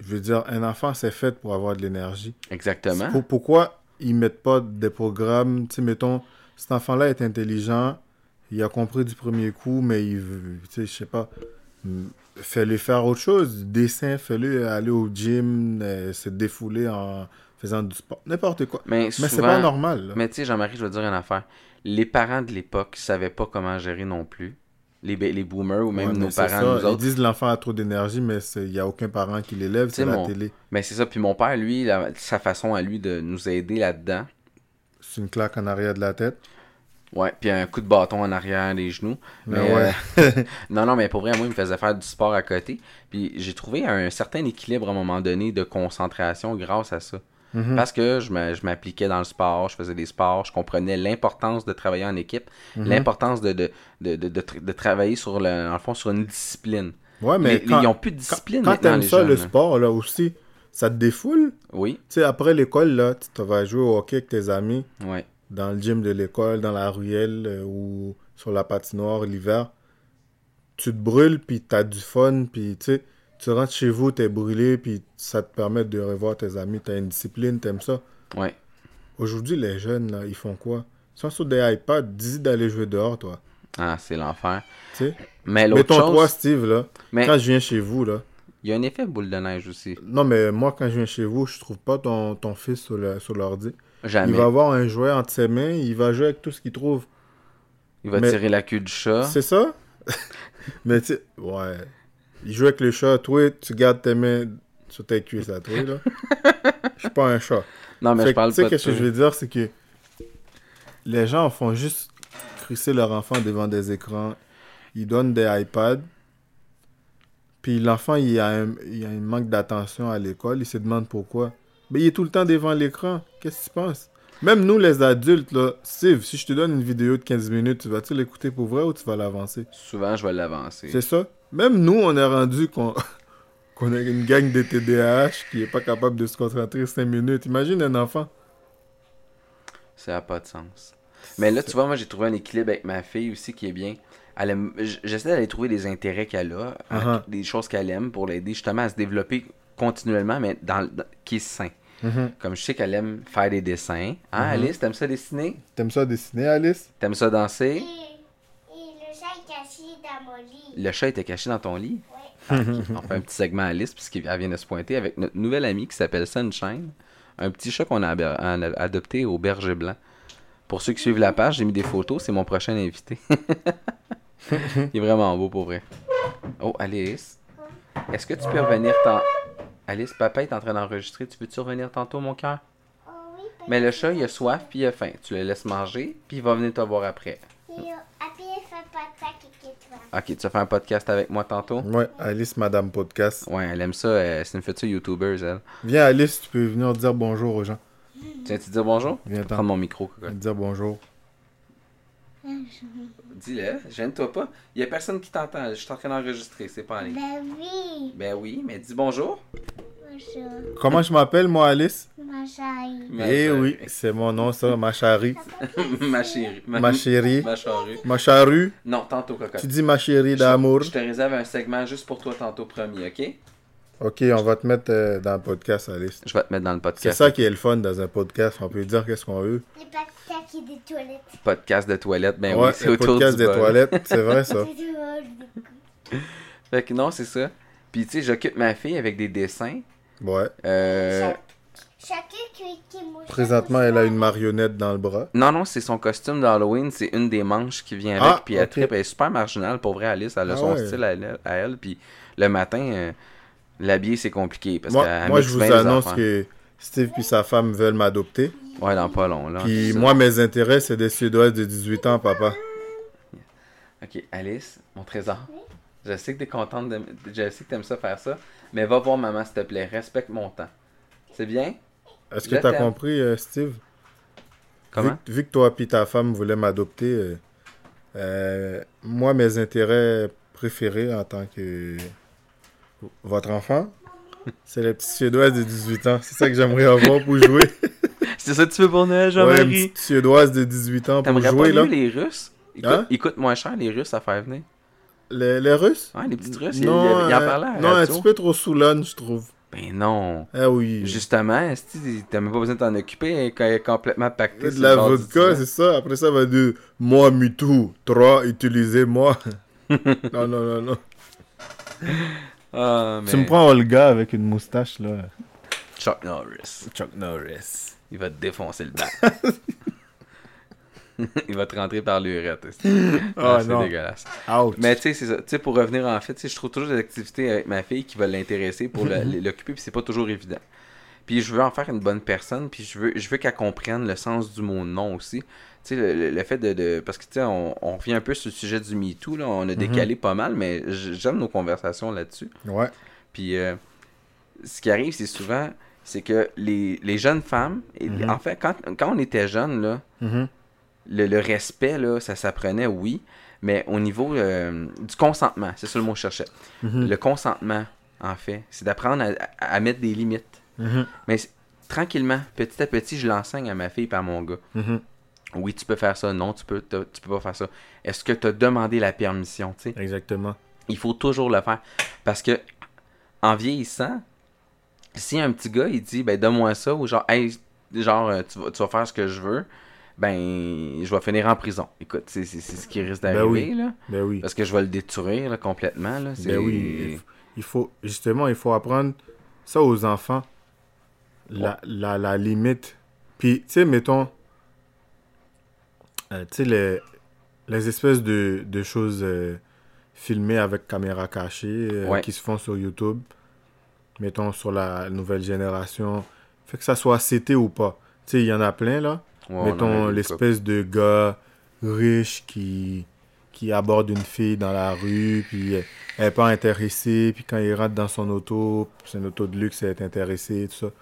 Je veux dire, un enfant, c'est fait pour avoir de l'énergie. Exactement. Pour- pourquoi ils mettent pas des programmes, tu sais, mettons, cet enfant-là est intelligent, il a compris du premier coup, mais il veut, tu sais, je sais pas, fais-le faire autre chose, dessin, fais-le aller au gym, euh, se défouler en faisant du sport, n'importe quoi. Mais, Mais c'est pas normal, là. Mais tu sais, Jean-Marie, je veux dire une affaire. Les parents de l'époque savaient pas comment gérer non plus. Les, les boomers ou même Ouais, nos parents, nous Ils autres. disent l'enfant a trop d'énergie, mais il n'y a aucun parent qui l'élève, c'est la télé. Mais c'est ça. Puis mon père, lui, la- sa façon à lui de nous aider là-dedans. C'est une claque en arrière de la tête. Ouais, puis un coup de bâton en arrière des genoux. Mais, Mais ouais. euh, non, non, mais pour vrai, moi, il me faisait faire du sport à côté. Puis j'ai trouvé un certain équilibre à un moment donné de concentration grâce à ça. Mhm. Parce que je m'appliquais dans le sport, je faisais des sports, je comprenais l'importance de travailler en équipe, Mhm. l'importance de, de, de, de, de tra- de travailler sur, le, le fond, sur une discipline. Ouais, mais Les- quand, ils ont plus de quand, discipline quand maintenant, t'aimes ça, jeunes. le sport, là aussi, ça te défoule? Oui, Tu sais, après l'école, là, tu vas jouer au hockey avec tes amis, ouais. Dans le gym de l'école, dans la ruelle euh, ou sur la patinoire l'hiver. Tu te brûles, puis t'as du fun, puis tu sais, tu rentres chez vous, t'es brûlé, puis ça te permet de revoir tes amis, t'as une discipline, t'aimes ça. Ouais. Aujourd'hui, les jeunes, là, ils font quoi? Ils sont sur des iPads, dis d'aller jouer dehors, toi. Ah, c'est l'enfer. Tu sais? Mais l'autre Mettons toi, chose, Steve, là, mais quand je viens chez vous, là. il y a un effet boule de neige aussi. Non, mais moi, quand je viens chez vous, je trouve pas ton, ton fils sur le- sur l'ordi. Jamais. Il va avoir un jouet entre ses mains, il va jouer avec tout ce qu'il trouve. Il va mais- tirer la queue du chat. C'est ça? Mais tu sais, ouais. Il joue avec le chat, toi, tu gardes tes mains sur tes cuisses à toi, là. Je suis pas un chat. Non, mais Fait je parle tu sais, pas qu'est-ce que je veux dire, c'est que les gens font juste crisser leur enfant devant des écrans. Ils donnent des iPads. Puis l'enfant, il a un, il a un manque d'attention à l'école. Il se demande pourquoi. Mais il est tout le temps devant l'écran. Qu'est-ce que tu penses? Même nous, les adultes, là, Steve, si je te donne une vidéo de 15 minutes, tu vas-tu l'écouter pour vrai ou tu vas l'avancer? Souvent, je vais l'avancer. C'est ça. Même nous, on est rendu qu'on a une gang de TDAH qui est pas capable de se concentrer 5 minutes. Imagine un enfant. Ça n'a pas de sens. Mais là, tu vois, moi, j'ai trouvé un équilibre avec ma fille aussi qui est bien. Aime- J'essaie d'aller trouver des intérêts qu'elle a, Uh-huh. des choses qu'elle aime pour l'aider justement à se développer continuellement, mais dans, dans- qui est sain. Comme je sais qu'elle aime faire des dessins. Hein, Mhm. Alice, t'aimes ça dessiner? T'aimes ça dessiner, Alice? T'aimes ça danser? Et, et le chat est caché dans mon lit. Le chat était caché dans ton lit? Ouais. Ah. On fait un petit segment à Alice, puisqu'elle vient de se pointer avec notre nouvelle amie qui s'appelle Sunshine. Un petit chat qu'on a adopté au berger blanc. Pour ceux qui suivent la page, j'ai mis des photos, c'est mon prochain invité. Il est vraiment beau pour vrai. Oh, Alice. Est-ce que tu peux revenir tant... Alice, papa est en train d'enregistrer. Tu veux-tu revenir tantôt, mon cœur? Oh oui, Mais le chat, il a soif puis il a faim. Tu le laisses manger, puis il va venir te voir après. Il toi. Ok, tu vas faire un podcast avec moi tantôt? Ouais, Alice, Madame Podcast. Ouais, elle aime ça. euh, c'est une future YouTuber, elle. Viens, Alice, tu peux venir dire bonjour aux gens. Tu viens te dire bonjour? Viens Prendre mon micro, cocotte. dire bonjour. Dis-le, gêne-toi pas. Il y a personne qui t'entend. Je suis en train d'enregistrer, c'est pas en ligne. Ben oui. Ben oui, mais dis bonjour. Bonjour. Comment je m'appelle, moi, Alice? Ma chérie. Eh chérie. oui, c'est mon nom, ça, ma chérie. ma chérie. Ma chérie. Ma charrue. Ma charrue. Non, tantôt, cocotte. Tu dis ma chérie d'amour. Je te réserve un segment juste pour toi tantôt premier, ok? Ok, on va te mettre euh, dans le podcast, Alice. Je vais te mettre dans le C'est podcast. ça qui est le fun dans un podcast. On peut dire qu'est-ce qu'on veut. Les paquets qui des toilettes. Podcast de toilette. Ben ouais, oui, c'est le autour podcast du des bol. toilettes. C'est vrai, ça. C'est. Fait que non, c'est ça. Puis tu sais, j'occupe ma fille avec des dessins. Ouais. Euh... Présentement, elle a une marionnette dans le bras. Non, non, c'est son costume d'Halloween. C'est une des manches qui vient avec. Ah, puis elle ok. tripe. Elle est super marginale. Pour vrai, Alice, elle a Ah son ouais. style à elle. à elle, Puis le matin, euh, l'habiller, c'est compliqué. Parce Moi, je vous annonce que Steve et sa femme veulent m'adopter. Ouais, dans pas long, là. Puis moi, mes intérêts, c'est des Suédoises de 18 ans, papa. Ok, Alice, mon trésor. Je sais que t'es contente de. Je sais que t'aimes ça faire ça. Mais va voir maman, s'il te plaît. Respecte mon temps. C'est bien? Est-ce que t'as compris, euh, Steve? Comment? Vu, vu que toi et ta femme voulaient m'adopter, euh, euh, moi, mes intérêts préférés en tant que votre enfant, c'est les petites Suédoises de 18 ans. C'est ça que j'aimerais avoir pour jouer. C'est ça que tu veux pour Noël, Ouais, une Jean-Marie? petite Suédoise de 18 ans pour T'aimerais jouer, pas là. les Russes? Ils, Hein? coûtent, ils coûtent moins cher, les Russes, à faire venir. Les, les Russes? Ouais, les petites Russes, ils, Non, ils, ils en euh, parlaient à la non un petit peu trop saoulonne, je trouve. Ben non. Ah oui. Justement, t'as même pas besoin de t'en occuper quand elle est complètement pactée. de la vodka, c'est ça. Après ça, va dire moi, MeToo. Trois, utilisez-moi. non, non, non, non. Ah, mais... Tu me prends Olga avec une moustache, là. Chuck Norris. Chuck Norris. Il va te défoncer le bac. Il va te rentrer par l'urette. Ah, Ah, c'est non. dégueulasse. Ouch. Mais tu sais, c'est ça. Tu sais, pour revenir en fait, je trouve toujours des activités avec ma fille qui veulent l'intéresser pour l'occuper, puis c'est pas toujours évident. Puis je veux en faire une bonne personne, puis je veux, je veux qu'elle comprenne le sens du mot non aussi. Tu sais, le, le- fait de, de- Parce que tu sais, on, on revient un peu sur le sujet du MeToo, là. On a décalé pas mal, mais j'aime nos conversations là-dessus. Ouais. Puis euh, ce qui arrive, c'est souvent, c'est que les, les jeunes femmes, Mhm. en fait, quand, quand on était jeunes, là, Mhm. le, le respect, là, ça s'apprenait, oui, mais au niveau euh, du consentement, c'est ça le mot que je cherchais. Mhm. Le consentement, en fait, c'est d'apprendre à, à- mettre des limites. Mhm. Mais tranquillement, petit à petit, je l'enseigne à ma fille et à mon gars. Mhm. Oui, tu peux faire ça. Non, tu peux, tu peux pas faire ça. Est-ce que tu as demandé la permission, tu sais? Exactement. Il faut toujours le faire. Parce que, en vieillissant, si un petit gars, il dit, ben, donne-moi ça, ou genre, hey, genre, euh, tu vas, tu vas faire ce que je veux, ben, je vais finir en prison. Écoute, c'est c'est- c'est ce qui risque Ben d'arriver, oui. là. Ben oui. Parce que je vais le détruire, là, complètement, là. Ben oui. Il faut, justement, il faut apprendre ça aux enfants. La, la, la limite. Puis, tu sais, mettons, euh, tu sais, les, les espèces de, de choses euh, filmées avec caméra cachée euh, Ouais. qui se font sur YouTube, mettons, sur la nouvelle génération, fait que ça soit CT ou pas. Tu sais, il y en a plein, là. Ouais, mettons, l'espèce de gars riche qui, qui aborde une fille dans la rue, puis elle elle est pas intéressée, puis quand il rentre dans son auto, c'est une auto de luxe, elle est intéressée, tout ça.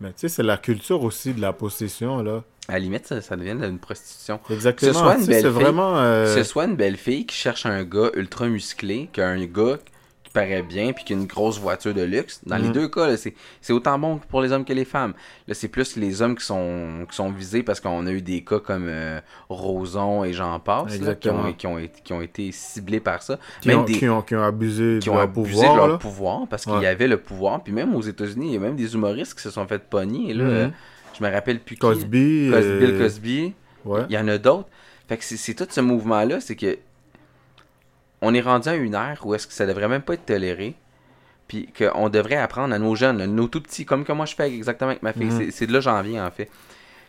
Mais tu sais, c'est la culture aussi de la possession, là. À la limite, ça, ça devient une prostitution. Exactement. soit une tu sais, belle c'est fille, vraiment... euh, Que ce soit une belle fille qui cherche un gars ultra musclé qu'un gars qui paraît bien puis qui a une grosse voiture de luxe. Dans les Mhm. deux cas, là, c'est c'est autant bon pour les hommes que les femmes. Là, c'est plus les hommes qui sont, qui sont visés parce qu'on a eu des cas comme euh, Roson et j'en passe là, qui, ont, qui, ont été, qui ont été ciblés par ça. qui, même ont, des, qui, ont, qui ont abusé qui de ont leur abusé pouvoir, de leur pouvoir parce qu'il Ouais. y avait le pouvoir. Puis même aux États-Unis, il y a même des humoristes qui se sont fait pogner. Là. Euh, Je me rappelle plus qui. Cosby. Cos- euh, Bill Cosby. Ouais. Il y en a d'autres. Fait que c'est- tout ce mouvement-là, c'est que on est rendu à une ère où est-ce que ça devrait même pas être toléré. Puis qu'on devrait apprendre à nos jeunes, nos tout petits, comme que moi je fais exactement avec ma fille. Mhm. C'est- C'est de là que j'en viens en fait.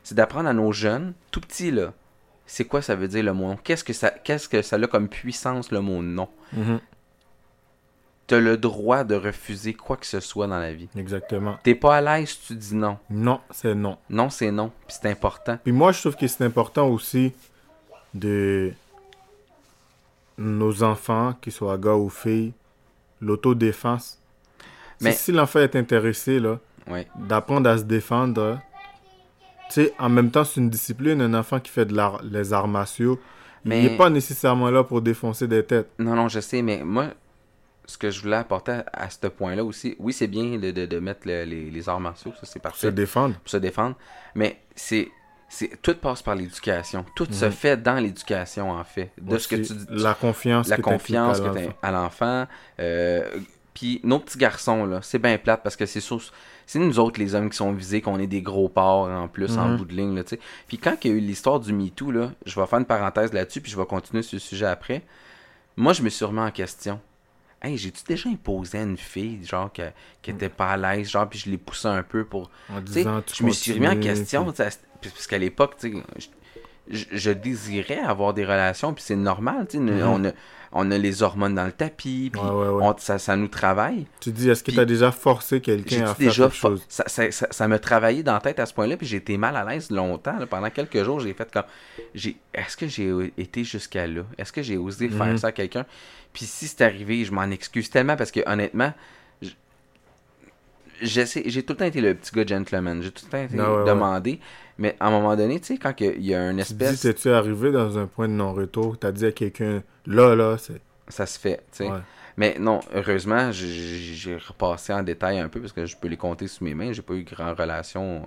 C'est d'apprendre à nos jeunes, tout petits là, c'est quoi ça veut dire le mot non? Qu'est-ce que ça qu'est-ce que ça a comme puissance le mot non? Mhm. T'as le droit de refuser quoi que ce soit dans la vie. Exactement. T'es pas à l'aise, tu dis non. Non, c'est non. Non, c'est non. Puis c'est important. Puis moi, je trouve que c'est important aussi de nos enfants, qu'ils soient gars ou filles, l'autodéfense. Mais- Si, l'enfant est intéressé, là, Ouais. d'apprendre à se défendre, tu sais, en même temps, c'est une discipline. Un enfant qui fait de l'art, les arts martiaux, Mais- il n'est pas nécessairement là pour défoncer des têtes. Non, non, je sais, mais moi, ce que je voulais apporter à, à ce point-là aussi, oui, c'est bien de, de- de mettre le- les, les arts martiaux, ça c'est Pour se parfait, défendre. pour se défendre, mais c'est. c'est tout passe par l'éducation. Tout se Mhm. fait dans l'éducation, en fait. De ce que tu. La confiance. la que confiance à que à l'enfant. Euh, Puis nos petits garçons, là, c'est bien plate parce que c'est c'est nous autres, les hommes, qui sont visés, qu'on est des gros porcs en plus, en Mhm. bout de ligne. Là. Puis quand il y a eu l'histoire du MeToo, là, je vais faire une parenthèse là-dessus, puis je vais continuer sur le sujet après. Moi, je me suis remis en question. Hey, j'ai-tu déjà imposé à une fille, genre, que- qui était pas à l'aise, genre, puis je l'ai poussé un peu pour En tu sais, disant, tu je me suis remis en question, parce qu'à l'époque, tu sais, je, désirais avoir des relations, puis c'est normal, tu sais, Mhm. on, a, on a les hormones dans le tapis, puis Ouais, ouais, ouais. on- ça, ça nous travaille. Tu dis, est-ce que tu as déjà forcé quelqu'un à faire déjà quelque chose? ça, ça, ça, m'a travaillé dans la tête à ce point-là, puis j'ai été mal à l'aise longtemps. là. pendant quelques jours, j'ai fait comme. j'ai Est-ce que j'ai été jusqu'à là? Est-ce que j'ai osé Mhm. faire ça à quelqu'un? Puis si c'est arrivé, je m'en excuse tellement parce que honnêtement, j'ai tout le temps été le petit gars gentleman. J'ai tout le temps été Ah ouais, ouais. demandé. Mais à un moment donné, tu sais, quand il y a une Tu espèce. t'es-tu arrivé dans un point de non-retour? Tu as dit à quelqu'un, là, là, c'est. ça se fait, tu sais. Ouais. Mais non, heureusement, j'ai- repassé en détail un peu parce que je peux les compter sous mes mains. J'ai pas eu grand relation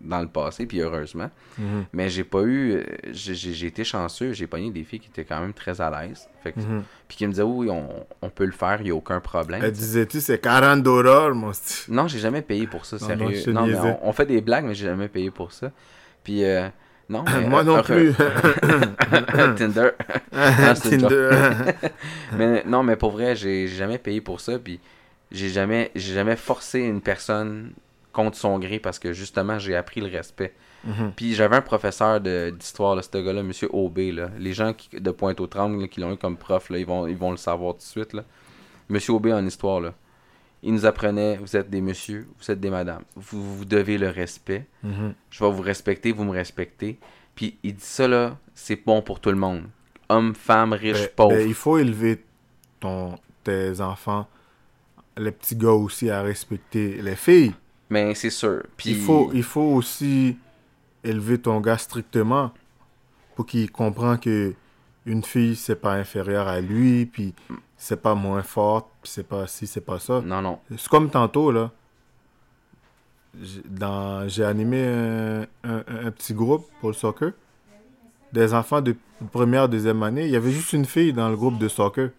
dans le passé, puis heureusement. Mhm. Mais j'ai pas eu. euh, J'ai été chanceux. J'ai pogné des filles qui étaient quand même très à l'aise. Mhm. Puis qui me disaient, oui, on, on peut le faire, il n'y a aucun problème. Elle disait-tu, c'est 40 dollars, mon style. Non, j'ai jamais payé pour ça, Non, sérieux. non, Non, mais on, on fait des blagues, mais j'ai jamais payé pour ça. Puis, euh, non. mais, Moi euh, non plus. Tinder. Ah, c'est une Tinder. mais non, mais pour vrai, j'ai jamais payé pour ça. Puis j'ai jamais, j'ai jamais forcé une personne contre son gré parce que justement, j'ai appris le respect. Mhm. Puis j'avais un professeur de- d'histoire, là, ce gars-là, Monsieur Aubé. Là. Les gens qui, de Pointe-aux-Trembles qui l'ont eu comme prof, là, ils, vont, ils vont le savoir tout de suite. Là. Monsieur Aubé en histoire, là. il nous apprenait vous êtes des messieurs, vous êtes des madames. Vous, vous devez le respect. Mhm. Je vais vous respecter, vous me respectez. Puis il dit ça, là, c'est bon pour tout le monde. Homme, femme, riche, Ben- pauvre. ben, il faut élever ton, tes enfants, les petits gars aussi, à respecter les filles. Mais c'est sûr. Puis Il, faut, il faut aussi élever ton gars strictement pour qu'il comprenne que une fille, c'est pas inférieur à lui, puis c'est pas moins forte, puis c'est pas ci, c'est pas ça. Non, non. C'est comme tantôt, là. J'ai- dans- J'ai animé un, un- un petit groupe pour le soccer. Des enfants de première, deuxième année. Il y avait juste une fille dans le groupe de soccer.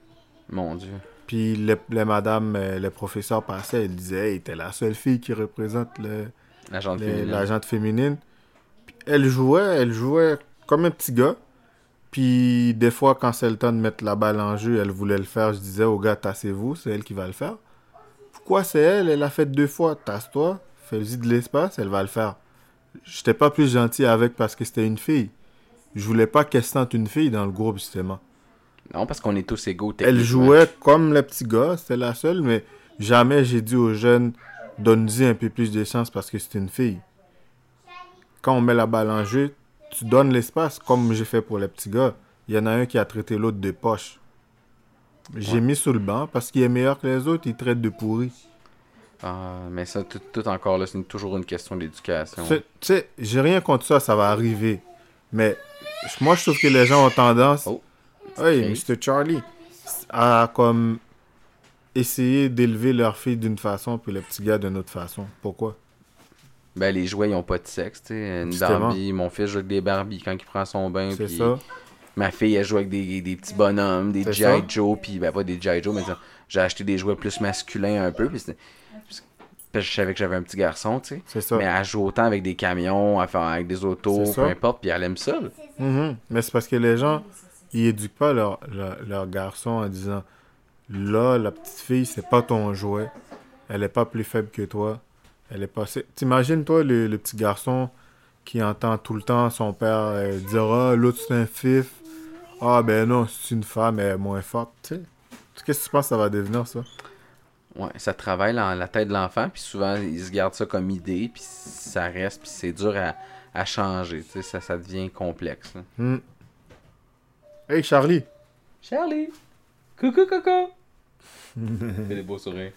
Mon Dieu. Puis les, les madames, euh, les professeurs passaient, ils disaient Hey, t'es la seule fille qui représente le, La gente les- féminine. féminine. Puis elle jouait, elle jouait comme un petit gars. Puis des fois, quand c'est le temps de mettre la balle en jeu, elle voulait le faire. Je disais au gars, tassez-vous, c'est elle qui va le faire. Pourquoi c'est elle? Elle l'a fait deux fois. Tasse-toi, fais-y de l'espace, elle va le faire. J'étais pas plus gentil avec parce que c'était une fille. Je voulais pas qu'elle sente une fille dans le groupe, justement. Non, parce qu'on est tous égaux. Elle jouait comme le petit gars, c'était la seule, mais jamais j'ai dit aux jeunes, donne-y un peu plus de chance parce que c'est une fille. Quand on met la balle en jeu, tu donnes l'espace, comme j'ai fait pour les petits gars. Il y en a un qui a traité l'autre de poche. J'ai Ouais. mis sur le banc parce qu'il est meilleur que les autres, il traite de pourri. Ah, mais ça, tout, tout encore là, c'est toujours une question d'éducation. Tu sais, j'ai rien contre ça, ça va arriver. Mais moi, je trouve que les gens ont tendance. Oh. Hey, Ok. Mr. Charlie. À comme essayer d'élever leur fille d'une façon, puis le petit gars d'une autre façon. Pourquoi? Ben, les jouets, ils ont pas de sexe, tu sais. Une Justement. Barbie, mon fils joue avec des Barbies quand il prend son bain. C'est ça. Ma fille, elle joue avec des, des petits bonhommes, des G.I. Joe, puis ben pas des G.I. Joe, mais j'ai acheté des jouets plus masculins un peu, puis je savais que j'avais un petit garçon, tu sais. C'est ça. Mais elle joue autant avec des camions, avec des autos, peu importe, puis elle aime ça. Mhm. Mais c'est parce que les gens, ils éduquent pas leur, leur, leur garçon en disant Là, la petite fille, c'est pas ton jouet. Elle est pas plus faible que toi. Elle est pas. c'est- T'imagines, toi, le, le petit garçon qui entend tout le temps son père euh, dire Ah, l'autre c'est un fif. Ah, ben non, c'est une femme, elle est moins forte. Tu. Qu'est-ce que tu penses que ça va devenir, ça Ouais, ça travaille dans la tête de l'enfant, puis souvent, ils se gardent ça comme idée, puis ça reste, puis c'est dur à, à changer, tu sais, ça, ça devient complexe. Hey, Charlie Charlie! Coucou, coco! Fais des beaux sourires.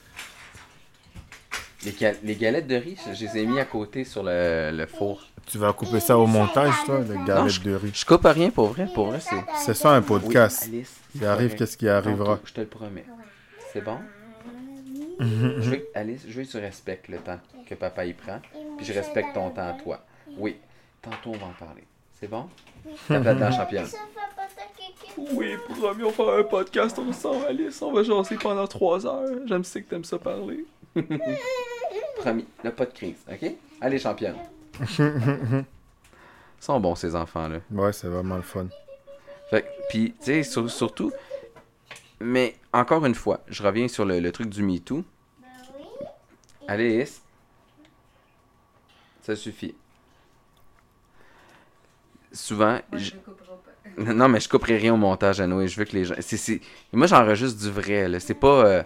Les, gal- les galettes de riz, je les ai mis à côté sur le, le four. Tu vas couper ça au montage, toi, les Non, galettes de riz. Je coupe à rien pour vrai, pour vrai, c'est... C'est ça un podcast. Oui, Alice, Il c'est arrive, qu'est-ce qui arrivera? Tantôt, je te le promets. C'est bon? Je veux, que- Alice, je veux que tu respectes le temps que papa y prend, puis je respecte ton temps à toi. Oui, tantôt on va en parler. C'est bon? Tape là-dedans, championne. Oui, promis, on va faire un podcast ensemble, Alice. On va jaser pendant trois heures. J'aime ça que t'aimes ça parler. Promis, là, pas de crise, ok? Allez, championne. Ils sont bons, ces enfants-là. Ouais, c'est vraiment le fun. Fait que- puis, tu sais, sur- surtout... Mais, encore une fois, je reviens sur le, le truc du MeToo. Alice, ça suffit. Souvent, Moi, je- je ne couperai pas. Non, mais je couperai rien au montage à Noé. Je veux que les gens. Moi, j'enregistre du vrai. là. C'est pas. euh,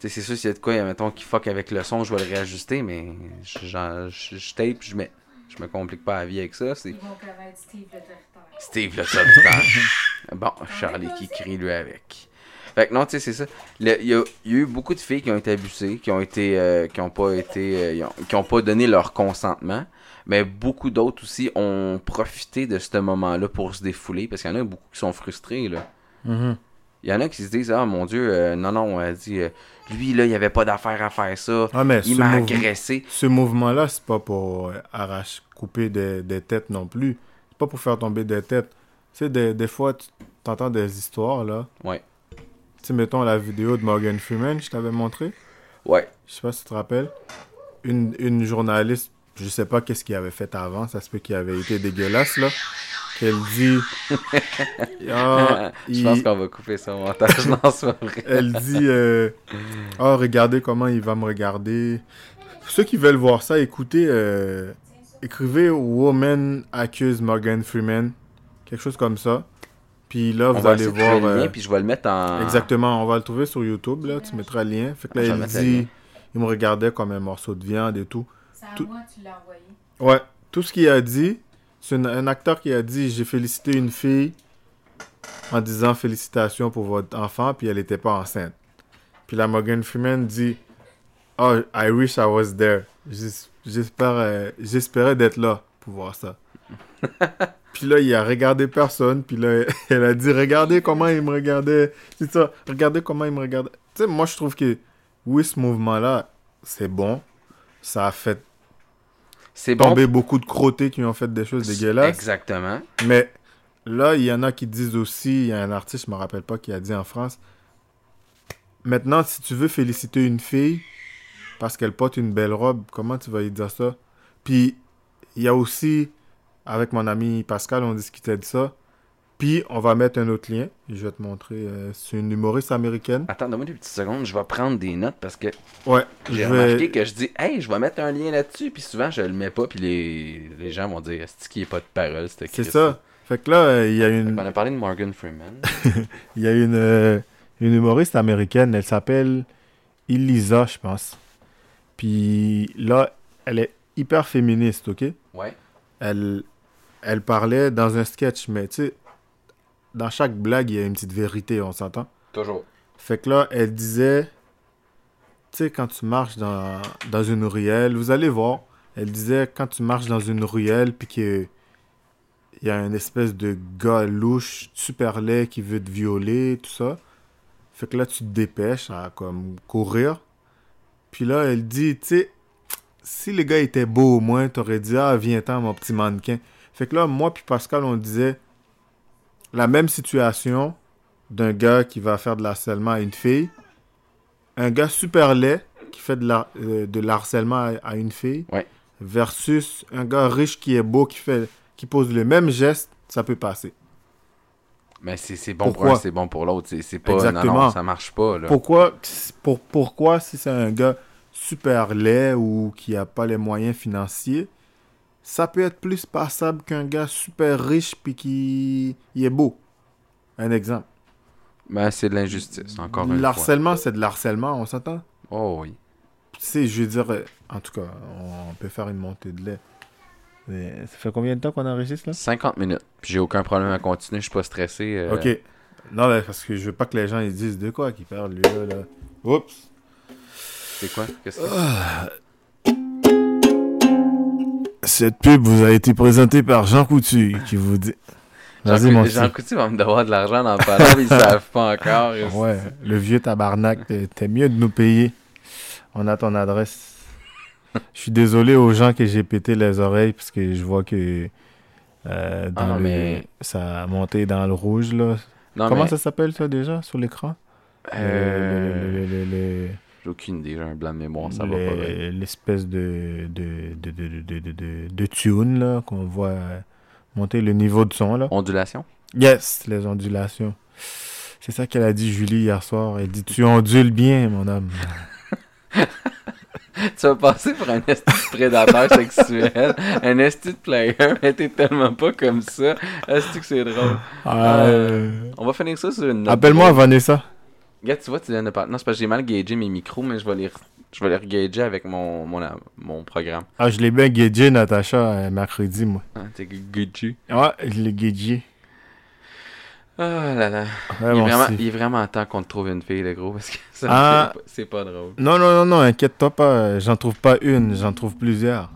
tu sais, c'est sûr, s'il y a de quoi, mettons, qui fuck avec le son, je vais le réajuster, mais je, j'en- je, je tape, je mets. Je me complique pas la vie avec ça. Ils vont connaître Steve le territoire. Steve le bon, Charlie qui crie lui avec. Fait que non, tu sais, c'est ça. Il y, a il y a eu beaucoup de filles qui ont été abusées, qui ont été. euh, qui ont pas été. euh, ont- qui ont pas donné leur consentement. Mais beaucoup d'autres aussi ont profité de ce moment-là pour se défouler. Parce qu'il y en a beaucoup qui sont frustrés, là. Mhm. Il y en a qui se disent Ah mon Dieu, euh, non, non, dit euh, Lui, là, il avait pas d'affaire à faire ça. Ah, mais Il m'a agressé. ce mouvement-là, c'est pas pour euh, arracher, couper des, des têtes non plus. C'est pas pour faire tomber des têtes. Tu sais, des, des fois, tu entends des histoires, là. Ouais. Tu sais, mettons la vidéo de Morgan Freeman, je t'avais montré. Ouais. Je sais pas si tu te rappelles. Une, une journaliste, je sais pas qu'est-ce qu'il avait fait avant, ça se peut qu'il avait été dégueulasse, là. Qu'elle dit. Ah, Je il- pense qu'on va couper ça au montage. non, c'est pas vrai. Elle dit euh, Oh, regardez comment il va me regarder. Pour ceux qui veulent voir ça, écoutez, euh, écrivez Woman Accuse Morgan Freeman. Quelque chose comme ça. Puis là, On vous va allez voir. trouver le lien, euh, puis je vais le mettre en. Exactement, on va le trouver sur YouTube, là. Tu mettras le lien. Fait que là, Je vais elle dit Il me regardait comme un morceau de viande et tout. C'est à Tout- moi tu l'as envoyé. Ouais, tout ce qu'il a dit, c'est un acteur qui a dit J'ai félicité une fille en disant félicitations pour votre enfant, puis elle n'était pas enceinte. Puis la Morgan Freeman dit Oh, I wish I was there. Euh, J'espérais d'être là pour voir ça. puis là, il a regardé personne, puis là, elle a dit Regardez comment il me regardait. C'est ça, regardez comment il me regardait. Tu sais, moi, je trouve que oui, ce mouvement-là, c'est bon. Ça a fait C'est bon. tomber beaucoup de crottés qui ont fait des choses dégueulasses. Exactement. Mais là, il y en a qui disent aussi, il y a un artiste, je me rappelle pas, qui a dit en France, maintenant, si tu veux féliciter une fille parce qu'elle porte une belle robe, comment tu vas lui dire ça? Puis, il y a aussi, avec mon ami Pascal, on discutait de ça. Puis, on va mettre un autre lien. Je vais te montrer. euh, c'est une humoriste américaine. Attends, donne-moi des petites secondes. Je vais prendre des notes parce que Ouais, j'ai je remarqué que je dis Hey, je vais mettre un lien là-dessus. Puis souvent, je le mets pas. Puis les, les gens vont dire Est-ce qu'il n'y a pas de parole C'est ça. Fait que là, euh, il y a une... On a parlé de Morgan Freeman. Il y a une, euh, une humoriste américaine, elle s'appelle Elisa, je pense. Puis là, elle est hyper féministe, ok? ouais. Elle, elle parlait dans un sketch, mais tu sais, dans chaque blague, il y a une petite vérité, on s'entend? Toujours. Fait que là, elle disait, tu sais, quand tu marches dans, dans une ruelle, vous allez voir, elle disait, quand tu marches dans une ruelle, puis qu'il y a une espèce de gars louche, super laid, qui veut te violer, tout ça. Fait que là, tu te dépêches à comme courir. Puis là, elle dit, tu sais, si les gars étaient beaux au moins, t'aurais dit, ah, viens-t'en, mon petit mannequin. Fait que là, moi puis Pascal, on disait, la même situation, d'un gars qui va faire de l'harcèlement à une fille, un gars super laid qui fait de, la- euh, de l'harcèlement à, à une fille, Ouais. versus un gars riche qui est beau, qui, fait, qui pose le même geste, ça peut passer. Mais c'est c'est bon pour un, c'est bon pour l'autre. C'est c'est pas. Exactement. non, ça marche pas. Là. Pourquoi, pour, pourquoi si c'est un gars super laid ou qui n'a pas les moyens financiers, ça peut être plus passable qu'un gars super riche puis qui il est beau. Un exemple. Ben, c'est de l'injustice, encore une fois. L'harcèlement, c'est de l'harcèlement, on s'entend? Oh oui. Tu sais, je veux dire, en tout cas, on peut faire une montée de lait. Mais ça fait combien de temps qu'on enregistre là? 50 minutes. Puis j'ai aucun problème à continuer. Je suis pas stressé. euh, Ok. Non, mais parce que je veux pas que les gens ils disent de quoi qu'ils parlent lui là. là. Oups. C'est quoi? Qu'est-ce que c'est Cette pub vous a été présentée par Jean Coutu qui vous dit. Jean. Coutu va me devoir de l'argent dans pas long, ils savent pas encore. Ouais, le vieux tabarnak, t'es- mieux de nous payer. On a ton adresse. Je suis désolé aux gens que j'ai pété les oreilles parce que je vois que euh, dans Ah, le- mais- ça a monté dans le rouge là. Non, Comment mais, ça s'appelle ça déjà sur l'écran? Euh, le- le- J'ai aucune idée, j'ai un blanc de mémoire, ça va pas L'espèce de de, de, de, de, de, de- de tune là qu'on voit euh, monter le niveau de son là. Ondulation? Yes, les ondulations. C'est ça qu'elle a dit Julie hier soir. Elle dit tu ondules bien mon homme. tu vas passer pour un esti prédateur sexuel, un esti de player, mais t'es tellement pas comme ça. Esti que c'est drôle? Euh, On va finir ça sur une Appelle-moi. Vanessa. Regarde, tu vois, tu viens de parler. Non, c'est parce que j'ai mal gagé mes micros, mais je vais les, re- je vais les regager avec mon, mon, mon programme. Ah, je l'ai bien gagé, Natacha, euh, mercredi, moi. Ah, t'es gagé. Ouais, je l'ai gagé. Oh là là. Ouais, il, est vraiment, il est vraiment temps qu'on te trouve une fille, le gros, parce que ça, Ah. c'est pas- pas drôle. Non, non, non, non, inquiète-toi pas. euh, J'en trouve pas une, j'en trouve plusieurs.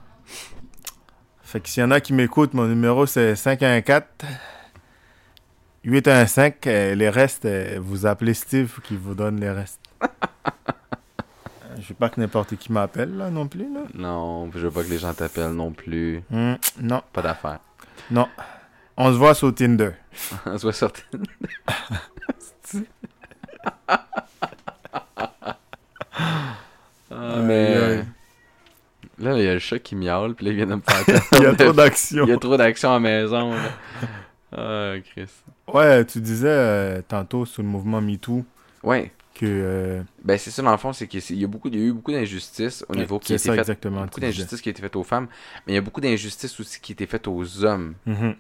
Fait que s'il y en a qui m'écoutent, mon numéro c'est 514 815. euh, les restes, euh, vous appelez Steve qui vous donne les restes. Euh, Je veux pas que n'importe qui m'appelle là non plus. Là. Non, je veux pas que les gens t'appellent non plus. Hmm, non, Pas d'affaires. non. On se voit sur Tinder. On se voit sur Tinder. ah, mais. Aïe. Là, il y a le chat qui miaule, puis là, il vient de me faire. Il y a trop d'action. Il y a trop d'action à la maison. Là. Ah, Chris. Ouais, tu disais euh, tantôt sur le mouvement MeToo Ouais. que. euh, Ben, c'est ça, dans le fond, c'est qu'il y, a beaucoup- il y a eu beaucoup d'injustices au niveau qui a c'est été ça fait. exactement. Beaucoup d'injustices qui a été faites aux femmes, mais il y a beaucoup d'injustices aussi qui a été faites aux hommes. Mhm.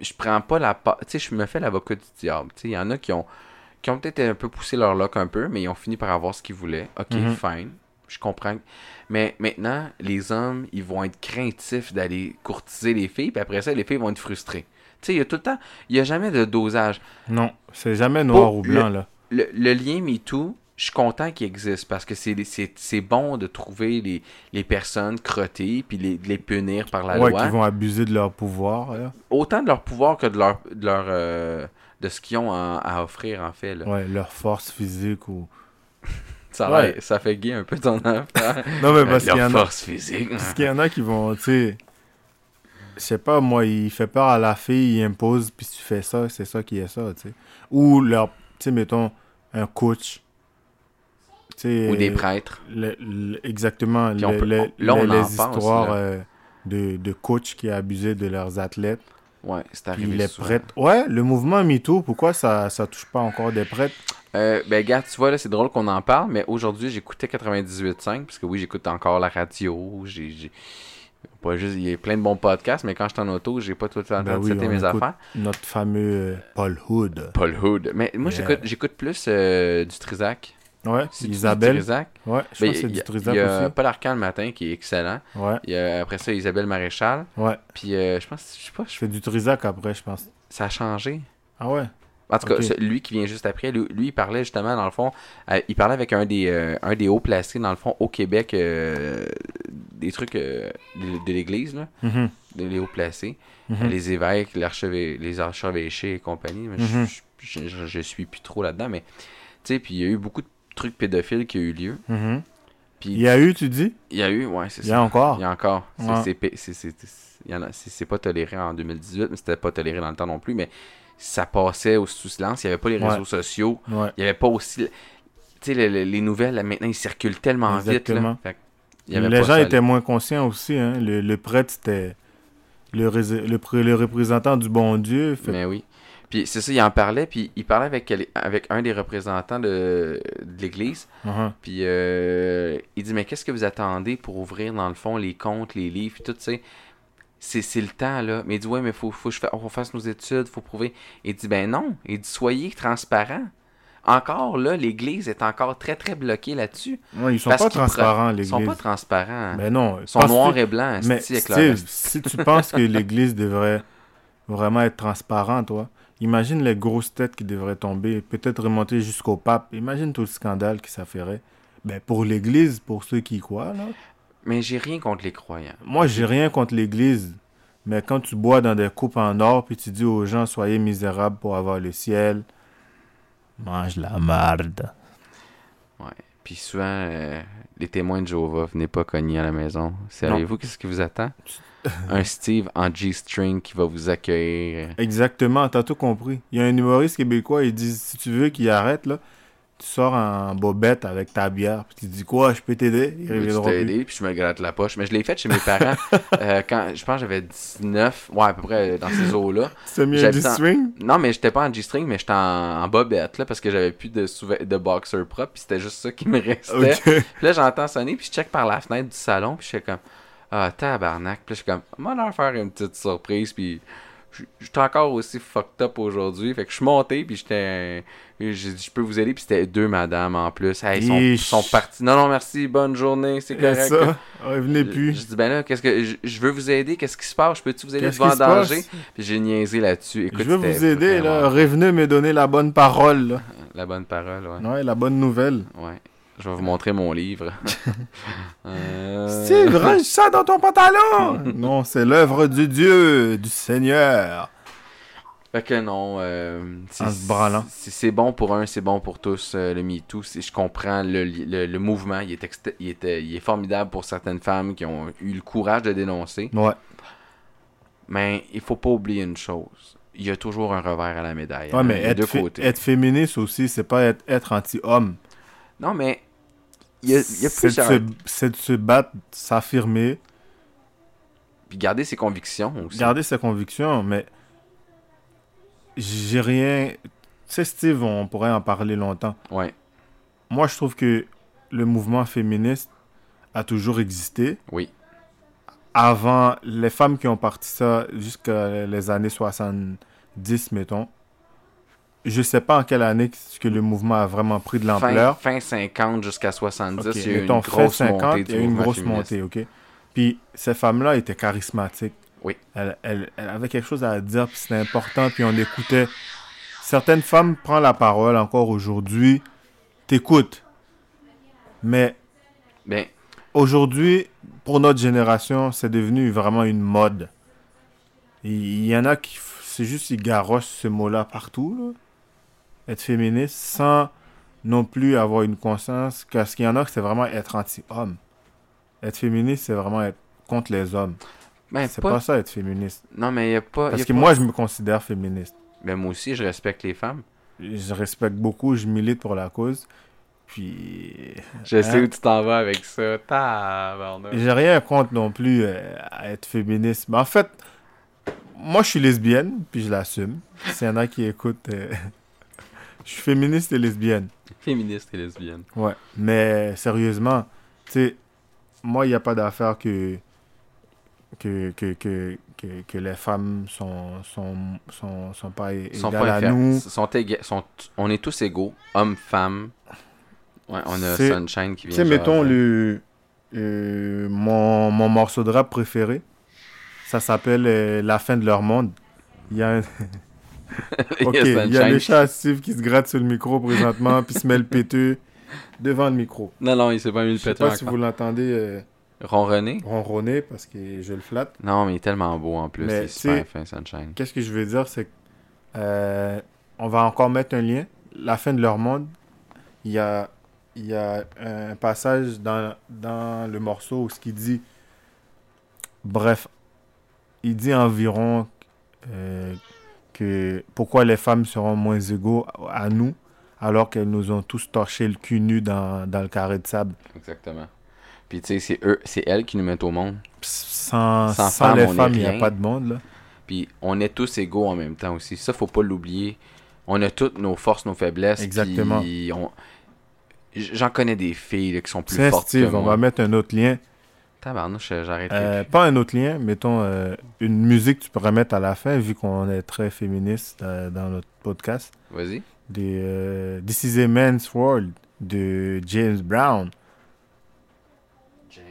je prends pas la part. Tu sais, je me fais l'avocat du diable. Tu sais, il y en a qui ont, qui ont peut-être un peu poussé leur lock un peu, mais ils ont fini par avoir ce qu'ils voulaient. Ok, Mhm. fine. Je comprends. Mais maintenant, les hommes, ils vont être craintifs d'aller courtiser les filles, puis après ça, les filles vont être frustrées. Tu sais, il y a tout le temps, il y a jamais de dosage. Non, c'est jamais noir Pour ou blanc là. Le, le lien MeToo, je suis content qu'il existe parce que c'est bon de trouver les, les personnes crottées puis les, de les punir par la ouais, loi. qui vont abuser de leur pouvoir. Là. Autant de leur pouvoir que de leur, de leur euh, de ce qu'ils ont à, à offrir en fait. Là. Ouais, leur force physique ou. Ça, Ouais. fait gay un peu ton affaire. Non, mais parce qu'il y en a. force physique. Parce qu'il y en a qui vont, tu sais. Je sais pas, moi, il fait peur à la fille, il impose, puis tu fais ça, c'est ça qui est ça, tu sais. Ou leur, tu sais, mettons, un coach. Ou des prêtres. le- le- exactement. Le- peut- on- là, on les, en pense, euh, de, de coachs qui abusaient de leurs athlètes. Ouais, c'est arrivé. les souvent. prêtres. Ouais, le mouvement MeToo, pourquoi ça, ça touche pas encore des prêtres? Euh, ben, gars, tu vois, là, c'est drôle qu'on en parle, mais aujourd'hui, j'écoutais 98.5, parce que oui, j'écoute encore la radio. J'ai. Pas juste, il y a plein de bons podcasts, mais quand je suis en auto, j'ai pas tout le temps Ben de oui, mes affaires. Notre fameux euh, Paul Hood. Paul Hood. Mais moi, Yeah. j'écoute, j'écoute plus euh, du Trisac. Ouais, C'est du Isabelle. Trisac. Ouais, je Ben, pense que c'est il y du Il y a. Paul Arcand le matin qui est excellent. Ouais, Il y a, après ça, Isabelle Maréchal. ouais. Puis euh, je pense, je sais pas, je- Je fais du Trisac après, je pense. ça a changé. Ah ouais? En tout cas, lui qui vient juste après, lui, lui, il parlait justement, dans le fond, euh, il parlait avec un des, euh, un des hauts placés, dans le fond, au Québec, euh, des trucs euh, de, de l'Église, là, Mhm, de les hauts placés, mhm. les évêques, les archevêchés et compagnie. mais Mhm. je, je, je suis plus trop là-dedans, mais tu sais, puis il y a eu beaucoup de trucs pédophiles qui ont eu lieu. Puis Il y a eu, tu dis? Il y a eu, ouais, c'est Il y ça. a encore? Il y a encore. Ouais. c'est pas toléré en 2018, mais c'était pas toléré dans le temps non plus, mais ça passait au sous silence. Il n'y avait pas les Ouais. réseaux sociaux. Ouais. Il n'y avait pas aussi. Tu sais, le- le- les nouvelles, là, maintenant, ils circulent tellement vite. Là. Fait il y avait Les gens ça, étaient là. moins conscients aussi. Hein. Le, le prêtre, c'était le, le, le représentant du bon Dieu. Fait- Mais oui. Puis c'est ça, il en parlait, puis il parlait avec, avec un des représentants de, de l'Église. Mhm. Puis euh, il dit Mais qu'est-ce que vous attendez pour ouvrir, dans le fond, les comptes, les livres, puis tout, tu sais? C'est, c'est le temps, là. Mais il dit Ouais, mais faut, faut que je on fasse nos études, faut prouver. Il dit Ben non. Il dit Soyez transparent. Encore, là, l'Église est encore très, très bloquée là-dessus. Ouais, ils sont Parce pas transparents, Ils l'Église. sont pas transparents. Mais non. Ils sont noirs et blancs. Mais Steve, si tu penses que l'Église devrait vraiment être transparent, toi, imagine les grosses têtes qui devraient tomber, peut-être remonter jusqu'au pape. Imagine tout le scandale que ça ferait. Ben, pour l'Église, pour ceux qui y croient, là. Mais j'ai rien contre les croyants. Moi, j'ai rien contre l'Église, mais quand tu bois dans des coupes en or, puis tu dis aux gens, soyez misérables pour avoir le ciel, mange la marde. Puis souvent, euh, les témoins de Jéhovah, venez pas cogner à la maison. Savez-vous qu'est-ce qui vous attend? Un Steve en G-string qui va vous accueillir. Exactement, t'as tout compris. Il y a un humoriste québécois, il dit, si tu veux qu'il arrête, là, tu sors en bobette avec ta bière, puis tu dis, quoi, je peux t'aider? Il plus. aidé, puis je me gratte la poche. Mais je l'ai fait chez mes parents euh, quand je pense que j'avais 19, ouais, à peu près euh, dans ces eaux-là. Tu t'es mis en- G-string? Non, mais j'étais pas en G-string, mais j'étais en, en bobette, là, parce que j'avais plus de, souve- de boxer propre, puis c'était juste ça qui me restait. Puis là, j'entends sonner, puis je check par la fenêtre du salon, puis je suis comme, ah, tabarnak. Puis là, je suis comme, moi, leur faire une petite surprise, puis j- j'étais encore aussi fucked up aujourd'hui. Fait que je suis monté, puis j'étais, j'ai dit, je peux vous aider, puis c'était deux madames en plus. Hey, ils sont, partis. Non, non, merci, bonne journée, c'est correct. ça, revenez Je, plus. je dis, ben là, qu'est-ce que, je, je veux vous aider, qu'est-ce qui se passe? Je peux-tu vous aider Qu'est-ce de vous qui en se passe? danger? Puis j'ai niaisé là-dessus. Je veux vous aider, là. Revenez me donner la bonne parole, là. La bonne parole, ouais. Ouais, la bonne nouvelle. Ouais. Je vais vous montrer mon livre. Euh, Steve, range ça dans ton pantalon! non, c'est l'œuvre du Dieu, du Seigneur. Fait que non, euh, c'est- En se branlant. c'est c'est bon pour un, c'est bon pour tous. euh, le MeToo, je comprends le, le, le mouvement, il est, il, était- il est formidable pour certaines femmes qui ont eu le courage de dénoncer. Ouais. Mais il faut pas oublier une chose. Il y a toujours un revers à la médaille. Ouais, hein, mais deux côtés. être féministe aussi, c'est pas être, être anti-homme. Non, mais il y a, il y a C'est de, plusieurs... se, c'est de se battre, s'affirmer, Puis garder ses convictions aussi. garder ses convictions, mais j'ai rien. Tu sais, Steve, on pourrait en parler longtemps. Ouais, Moi, je trouve que le mouvement féministe a toujours existé. oui. Avant, les femmes qui ont parti ça jusqu'à les années 70, mettons. Je sais pas en quelle année que le mouvement a vraiment pris de Fin, l'ampleur. fin 50 jusqu'à 70, Ok, il y a eu une fin grosse 50, montée il y a eu une grosse féministe. montée, ok? Puis ces femmes-là étaient charismatiques. Oui. Elles, elles- elles avaient quelque chose à dire, puis c'était important, puis on écoutait. Certaines femmes prennent la parole encore aujourd'hui, t'écoutes. Mais Ben, aujourd'hui, pour notre génération, c'est devenu vraiment une mode. Il y en a qui, c'est juste, ils garochent ce mot-là partout, là. Être féministe, sans non plus avoir une conscience, parce qu'il y en a que c'est vraiment être anti-homme. Être féministe, c'est vraiment être contre les hommes. ben C'est pas... pas ça être féministe. Non, mais il y a pas... y Parce a que pas- moi, je me considère féministe. Ben, moi aussi, je respecte les femmes. Je respecte beaucoup, je milite pour la cause. Puis, Je sais Hein? où tu t'en vas avec ça. J'ai rien contre non plus euh, à être féministe. Mais en fait, moi, je suis lesbienne, puis je l'assume. S'il y en a qui écoutent, euh, je suis féministe et lesbienne. Féministe et lesbienne. Ouais. Mais sérieusement, tu sais, moi, il n'y a pas d'affaire que que, que, que, que, que les femmes sont, sont, sont, sont pas égales pas à nous. sont éga- sont- On est tous égaux, hommes, femmes. Ouais, on a Sunshine qui Tu vient sais, mettons le, euh, mon, mon morceau de rap préféré. Ça s'appelle euh, La fin de leur monde. Il y a un, Ok, il y a Sunshine. le chat à Steve qui se gratte sur le micro présentement, puis se met le péteux devant le micro. Non, non, il s'est pas mis le Je sais pas si vous l'entendez euh, Ronronner? ronronner parce que je le flatte. Non, mais il est tellement beau en plus. Mais il est super fin, Sunshine. Qu'est-ce que je veux dire, c'est que euh, on va encore mettre un lien. La fin de leur monde, il y a, il y a un passage dans, dans le morceau où ce qu'il dit. Bref, il dit environ euh, que pourquoi les femmes seront moins égaux à nous alors qu'elles nous ont tous torché le cul nu dans, dans le carré de sable. Exactement. Puis tu sais, c'est eux, c'est elles qui nous mettent au monde. Sans, Sans sans femmes, les femmes, il n'y a pas de monde. Là. Puis on est tous égaux en même temps aussi. Ça, faut pas l'oublier. On a toutes nos forces, nos faiblesses. Exactement. on- J'en connais des filles là, qui sont plus fortes que on moi. va mettre un autre lien. Tabarnouche, j'arrête. Euh, pas un autre lien, mettons euh, une musique que tu pourrais mettre à la fin, vu qu'on est très féministe euh, dans notre podcast. Vas-y. Des, euh, This is a Man's World de James Brown. James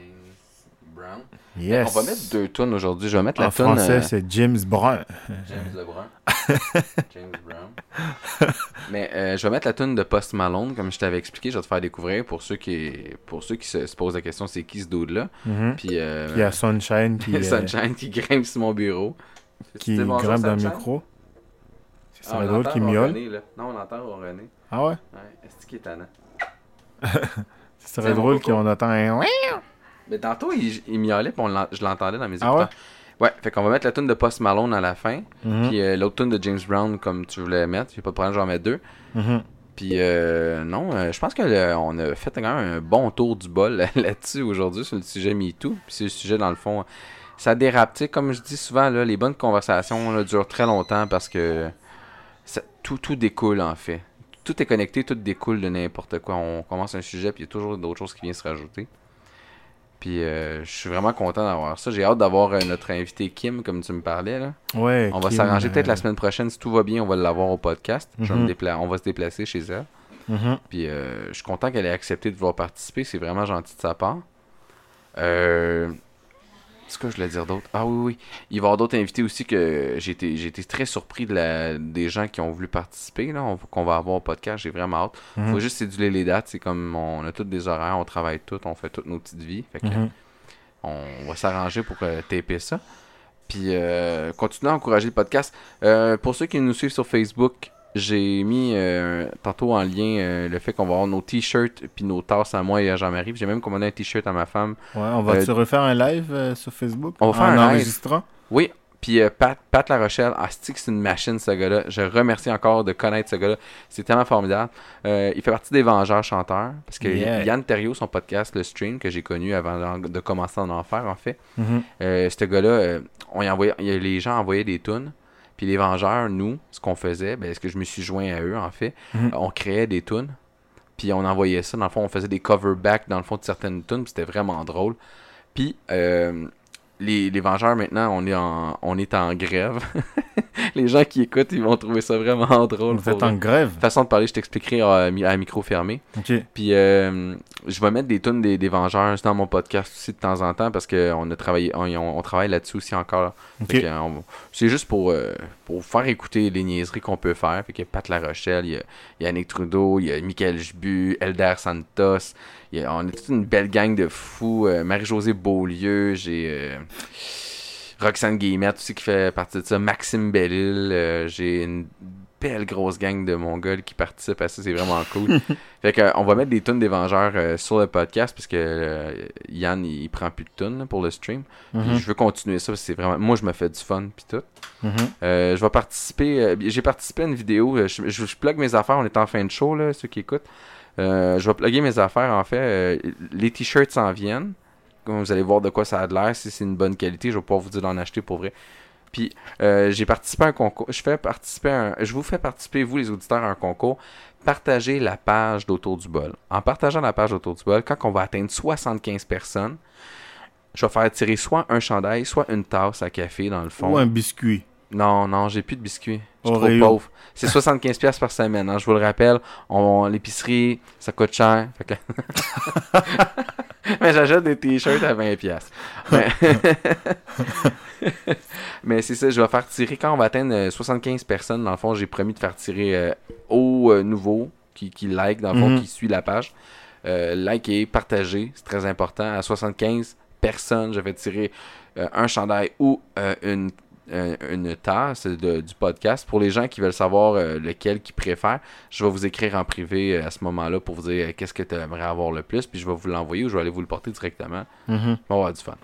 Brown. Yes. On va mettre deux tunes aujourd'hui. Je vais mettre En la tune français, euh, c'est James Brown. James Lebrun. James Brown. Mais euh, je vais mettre la tune de Post Malone, comme je t'avais expliqué. Je vais te faire découvrir pour ceux qui, pour ceux qui se, se posent la question c'est qui ce dude-là? Mhm. Puis, euh, Il y a Sunshine qui, euh, Sunshine qui grimpe sur mon bureau. qui grimpe dans le micro? C'est Ah, entend qui miaule? là. Non, on entend ronronner. Ah ouais? Ouais, est-ce qu'il est tannant? Ce C'est serait drôle qu'on entend un... Mais tantôt, il, il miaulait, puis je l'entendais dans mes Ah écouteurs. ouais? fait qu'on va mettre la tune de Post Malone à la fin. Mhm, Puis euh, l'autre tune de James Brown, comme tu voulais mettre. J'ai pas de problème, je vais en mettre deux. mhm. Puis euh, non, euh, je pense qu'on a fait quand même un bon tour du bol là-dessus aujourd'hui sur le sujet MeToo. Puis c'est le sujet, dans le fond, ça dérape. Tu sais, comme je dis souvent, là, les bonnes conversations là, durent très longtemps parce que ça- tout, tout découle en fait. Tout est connecté, tout découle de n'importe quoi. On commence un sujet, puis il y a toujours d'autres choses qui viennent se rajouter. Puis euh, je suis vraiment content d'avoir ça. J'ai hâte d'avoir euh, notre invité Kim, comme tu me parlais. Là. Ouais. On va Kim, s'arranger peut-être euh, la semaine prochaine. Si tout va bien, on va l'avoir au podcast. Je vais me Mhm. dépla- on va se déplacer chez elle. mhm. Puis euh, je suis content qu'elle ait accepté de vouloir participer. C'est vraiment gentil de sa part. Ce que je voulais dire d'autre? Ah oui, oui. Il va y avoir d'autres invités aussi que j'ai été, j'ai été très surpris de la... des gens qui ont voulu participer, là, on- qu'on va avoir au podcast. J'ai vraiment hâte. Mhm. Faut juste céduler les dates. C'est comme on a tous des horaires, on travaille tous, on fait toutes nos petites vies. Fait que Mhm. on va s'arranger pour euh, taper ça. Puis euh, continuer à encourager le podcast. Euh, pour ceux qui nous suivent sur Facebook, j'ai mis euh, tantôt en lien euh, le fait qu'on va avoir nos t-shirts puis nos tasses à moi et à Jean-Marie. J'ai même commandé un t-shirt à ma femme. Ouais, on va Euh, se refaire un live euh, sur Facebook? On va faire en un live. enregistrant? Oui, puis euh, Pat, Pat La Rochelle, ah, c'est une machine ce gars-là? Je remercie encore de connaître ce gars-là. C'est tellement formidable. Euh, il fait partie des Vengeurs chanteurs. Parce que Yeah. Yann Terriot, son podcast, le stream, que j'ai connu avant de commencer à en faire, en fait. Mhm. Euh, ce gars-là, euh, on y envoyait, les gens envoyaient des tunes. Puis les Vengeurs, nous, ce qu'on faisait, ben, ce que je me suis joint à eux, en fait, Mhm. on créait des tunes. Puis on envoyait ça. Dans le fond, on faisait des cover back dans le fond de certaines tunes. puis C'était vraiment drôle. Puis euh, les, les Vengeurs, maintenant, on est en, on est en grève. les gens qui écoutent, ils vont trouver ça vraiment drôle. Vous êtes en eux. grève. Façon de parler, je t'expliquerai à, mi- à micro fermé. Ok. Puis euh, je vais mettre des tunes des, des Vengeurs dans mon podcast aussi de temps en temps parce qu'on a travaillé, on, on- on travaille là-dessus aussi encore. Euh, C'est juste pour, euh, pour faire écouter les niaiseries qu'on peut faire. Fait qu'il y a Pat La Rochelle, il y a, Yannick Trudeau, il y a Michael Jbu, Elder Santos. il y a- on est toute une belle gang de fous. euh, Marie-Josée Beaulieu, j'ai Roxane Guillemette aussi qui fait partie de ça. Maxime Bellil, euh, j'ai une belle grosse gang de Mongols qui participent à ça. C'est vraiment cool. fait que, euh, on va mettre des tunes des Vengeurs euh, sur le podcast parce que euh, Yann, il, il prend plus de tunes là, pour le stream. Mhm. je veux continuer ça parce que c'est vraiment. Moi, je me fais du fun puis tout. Mhm. Euh, je vais participer. j'ai participé à une vidéo. Je, je, je plug mes affaires. On est en fin de show, là, ceux qui écoutent. Je vais plugger mes affaires, en fait. Les t-shirts s'en viennent. Vous allez voir de quoi ça a l'air. Si c'est une bonne qualité, je vais pouvoir vous dire d'en acheter pour vrai. Puis, euh, j'ai participé à un concours. Je fais participer Je vous fais participer, vous, les auditeurs, à un concours. Partagez la page d'Autour du bol. En partageant la page d'Autour du bol, quand on va atteindre 75 personnes, je vais faire tirer soit un chandail, soit une tasse à café, dans le fond. Ou un biscuit. Non, non, j'ai plus de biscuits. Je suis trop pauvre. C'est 75$ piastres par semaine, hein, je vous le rappelle. On, l'épicerie, ça coûte cher. Fait que- Mais j'achète des t-shirts à 20$. piastres. Mais, Mais c'est ça, je vais faire tirer quand on va atteindre euh, 75 personnes. Dans le fond, j'ai promis de faire tirer euh, aux euh, nouveaux qui, qui like, dans le fond, Mhm. qui suit la page. Euh, liker, partager, c'est très important. À 75 personnes, je vais tirer euh, un chandail ou euh, une, euh, une tasse de- du podcast. Pour les gens qui veulent savoir euh, lequel qu'ils préfèrent, je vais vous écrire en privé euh, à ce moment-là pour vous dire euh, qu'est-ce que tu aimerais avoir le plus, puis je vais vous l'envoyer ou je vais aller vous le porter directement. Mhm. On va avoir du fun.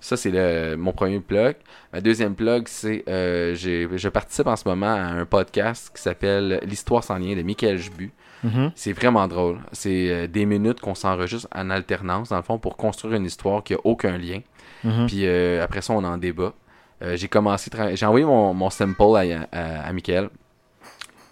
Ça, c'est mon premier plug. Ma deuxième plug, c'est euh, je participe en ce moment à un podcast qui s'appelle L'Histoire sans lien de Michael Jbu. Mhm. C'est vraiment drôle. C'est euh, des minutes qu'on s'enregistre en alternance, dans le fond, pour construire une histoire qui a aucun lien. Mhm. Puis euh, après ça, on en débat. Euh, j'ai commencé, j'ai envoyé mon, mon sample à, à, à Michael.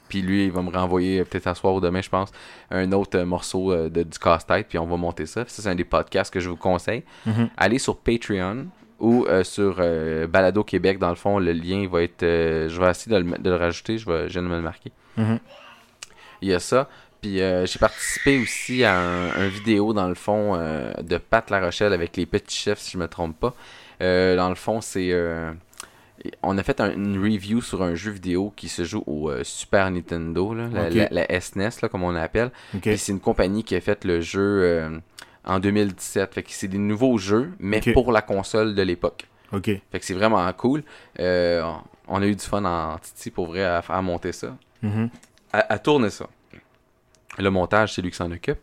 Puis lui, il va me renvoyer euh, peut-être à soir ou demain, je pense, un autre euh, morceau de, du casse-tête. Puis on va monter ça. Ça, c'est un des podcasts que je vous conseille. Mhm. Allez sur Patreon ou euh, sur euh, Balado Québec. Dans le fond, le lien va être. euh, je vais essayer de le, de le rajouter. Je, vais, je viens de me le marquer. Mhm. Il y a ça. Puis j'ai participé aussi à un, un vidéo, dans le fond, de Pat La Rochelle avec les petits chefs, si je me trompe pas. Euh, dans le fond, c'est. euh, On a fait un- une review sur un jeu vidéo qui se joue au euh, Super Nintendo, là, la, Ok. la- la SNES, là, comme on l'appelle. C'est une compagnie qui a fait le jeu en 2017. Fait que c'est des nouveaux jeux, mais pour la console de l'époque. Ok. Fait que c'est vraiment cool. On a eu du fun en Titi pour vrai à, à monter ça. Mhm. À, à tourner ça. Le montage, c'est lui qui s'en occupe.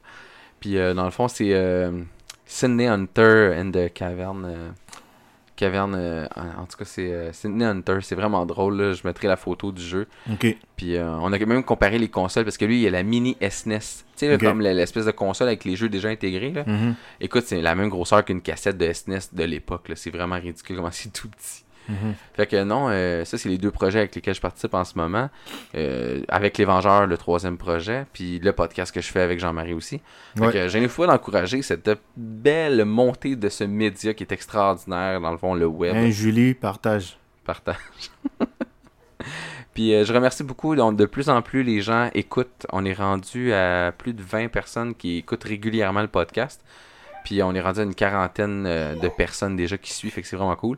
Puis dans le fond, c'est Sydney Hunter and the Cavern. Caverne, euh, en tout cas, c'est euh, Sydney Hunter. C'est vraiment drôle. là. Je mettrai la photo du jeu. Ok. Puis euh, on a même comparé les consoles parce que lui, il a la mini SNES. Tu sais, comme l'espèce de console avec les jeux déjà intégrés. Là. Mhm. Écoute, c'est la même grosseur qu'une cassette de SNES de l'époque. C'est vraiment ridicule comment c'est tout petit. Mhm. Fait que non, euh, ça c'est les deux projets avec lesquels je participe en ce moment. Euh, avec Les Vengeurs, le troisième projet, puis le podcast que je fais avec Jean-Marie aussi. Fait Ouais. que j'ai une fois d'encourager cette belle montée de ce média qui est extraordinaire, dans le fond, le web. Hein, Julie, partage. Partage. Puis euh, je remercie beaucoup. Donc, de plus en plus, les gens écoutent. On est rendu à plus de 20 personnes qui écoutent régulièrement le podcast. Puis on est rendu à une quarantaine euh, de personnes déjà qui suivent. Fait que c'est vraiment cool.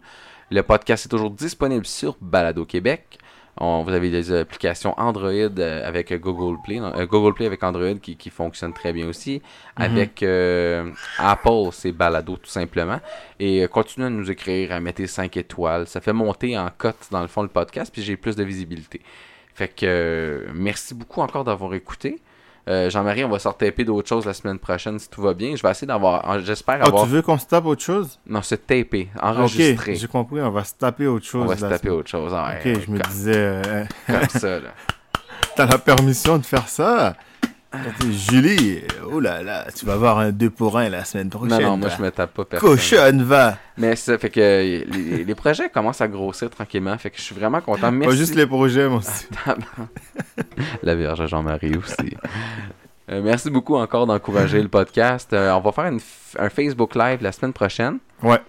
Le podcast est toujours disponible sur Balado Québec. On- vous avez des applications Android euh, avec Google Play. non, euh, Google Play avec Android qui, qui fonctionne très bien aussi. Avec euh, Apple, c'est Balado tout simplement. Et continuez à nous écrire, à mettre 5 étoiles. Ça fait monter en cote dans le fond le podcast, puis j'ai plus de visibilité. Fait que euh, merci beaucoup encore d'avoir écouté. Euh, Jean-Marie, on va sortir taper d'autres choses la semaine prochaine si tout va bien. Je vais essayer d'avoir. J'espère Oh, avoir. tu veux qu'on se tape autre chose? Non, se taper, Ok, enregistrer. j'ai compris, on va se taper autre chose. on va se taper semaine. autre chose. Ah, Ok, je me disais, euh, comme ça, là. t'as la permission de faire ça? Julie, oh là là, tu vas avoir un 2 pour 1 la semaine prochaine. Non, non, moi je me tape pas personne. Cochonne, va Mais ça fait que les, les projets commencent à grossir tranquillement. Fait que je suis vraiment content. Merci. Pas juste les projets, mon aussi. La Vierge Jean-Marie aussi. Euh, merci beaucoup encore d'encourager le podcast. Euh, on va faire une un Facebook Live la semaine prochaine. Ouais.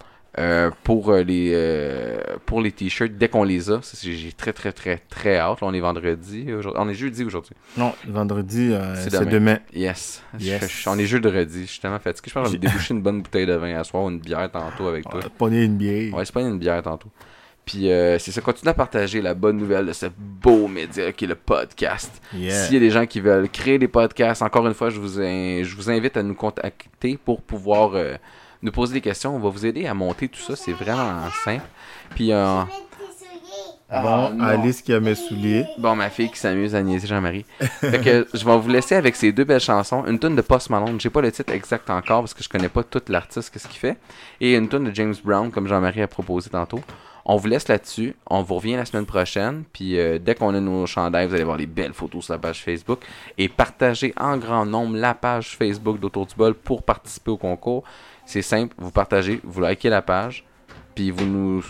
Euh, pour euh, les euh, pour les t-shirts dès qu'on les a j'ai très très très très hâte Là, on est vendredi on est jeudi aujourd'hui Non, vendredi, euh, C'est demain. demain. yes, Yes. Je- je- on est jeudi je suis tellement fatigué je pense que je vais me déboucher une bonne bouteille de vin à soir ou une bière tantôt avec On toi va pogner une bière. on va se une bière tantôt puis euh, c'est ça continue à partager la bonne nouvelle de ce beau média qui est le podcast Yeah. S'il y a des gens qui veulent créer des podcasts, encore une fois, je vous, in- je vous invite à nous contacter pour pouvoir euh, nous poser des questions. On va vous aider à monter tout ça. C'est vraiment simple. Puis, euh. Ah, Bon, non. Alice qui a mes souliers. bon, ma fille qui s'amuse à niaiser Jean-Marie. fait que je vais vous laisser avec ces deux belles chansons. Une tune de Post Malone. J'ai pas le titre exact encore parce que je connais pas tout l'artiste, qu'est-ce qu'il fait. Et une tune de James Brown, comme Jean-Marie a proposé tantôt. On vous laisse là-dessus. On vous revient la semaine prochaine. Puis euh, dès qu'on a nos chandails, vous allez voir les belles photos sur la page Facebook. Et partagez en grand nombre la page Facebook d'Autour du Bol pour participer au concours. C'est simple. Vous partagez, vous likez la page. Puis vous nous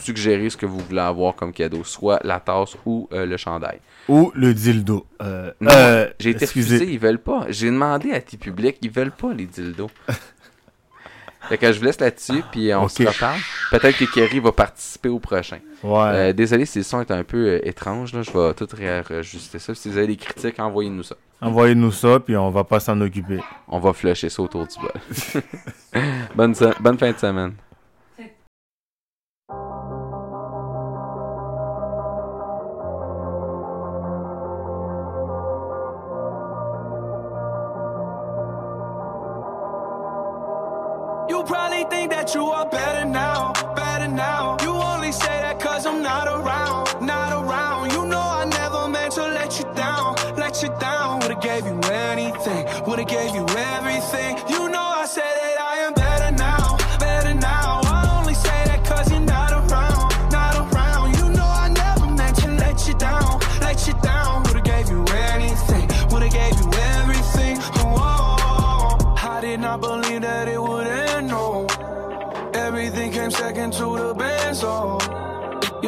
suggérez ce que vous voulez avoir comme cadeau. Soit la tasse ou euh, le chandail. Ou le dildo. Euh, Non, euh, J'ai été refusé, ils veulent pas. J'ai demandé à tes publics, ils veulent pas les dildos. fait que je vous laisse là-dessus, puis on se reparle. Peut-être que Kerry va participer au prochain. Ouais. Euh, désolé si le son est un peu euh, étrange, là, je vais tout réajuster ça. Si vous avez des critiques, envoyez-nous ça. Envoyez-nous ça, puis on va pas s'en occuper. On va flusher ça autour du bol. bonne, bonne fin de semaine.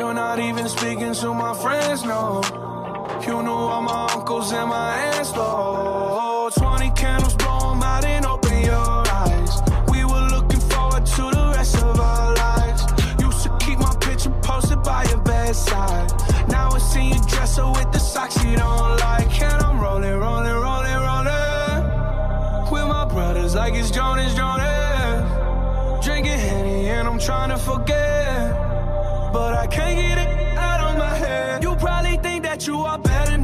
You're not even speaking to my friends, no. You knew all my uncles and my aunts, though. 20 candles, blow out and open your eyes. We were looking forward to the rest of our lives. Used to keep my picture posted by your bedside. Now I see you dresser with the socks you don't like. And I'm rolling, rolling, rolling, rolling. With my brothers like it's Jonas, Jonas. Drinking Henny and I'm trying to forget but I can't get it out of my head. You probably think that you are better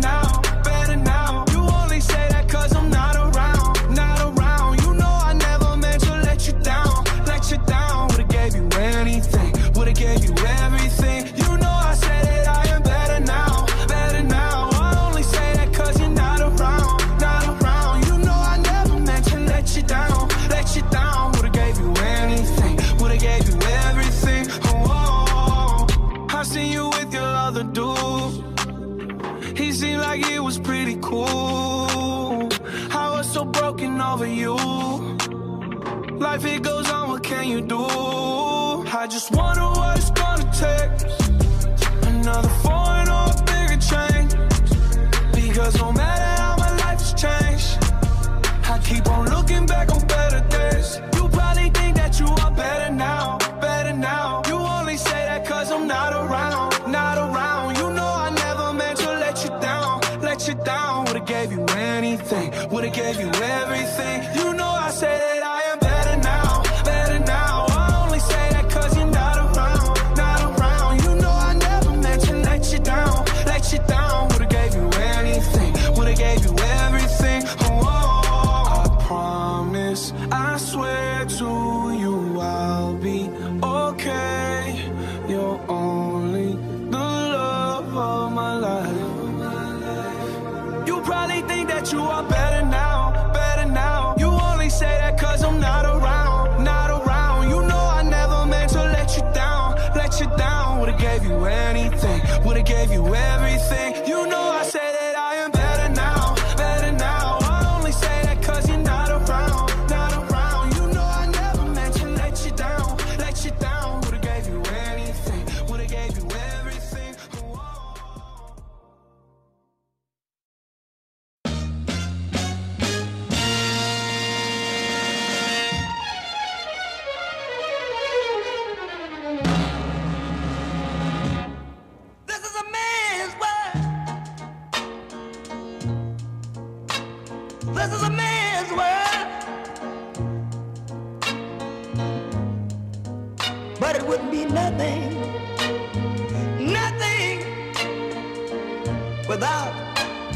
without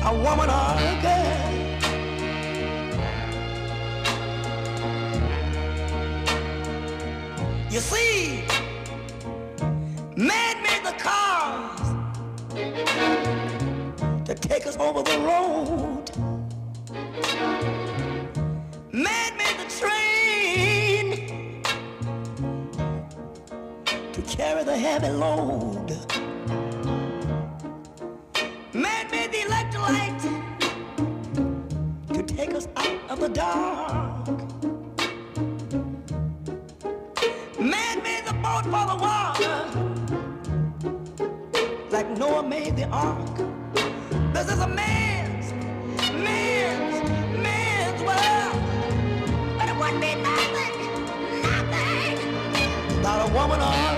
a woman or a girl. You see, man made the cars to take us over the road. Man made the train to carry the heavy load. take us out of the dark. Man made the boat for the water, like Noah made the ark. This is a man's, man's, man's world. But it wouldn't be nothing, nothing without a woman on.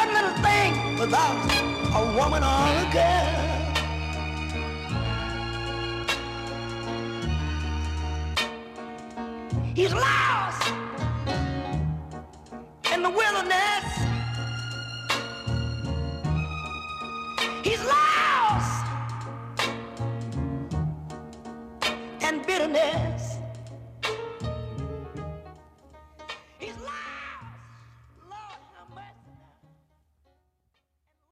one little thing without a woman or a girl. He's lost in the wilderness. He's lost in bitterness.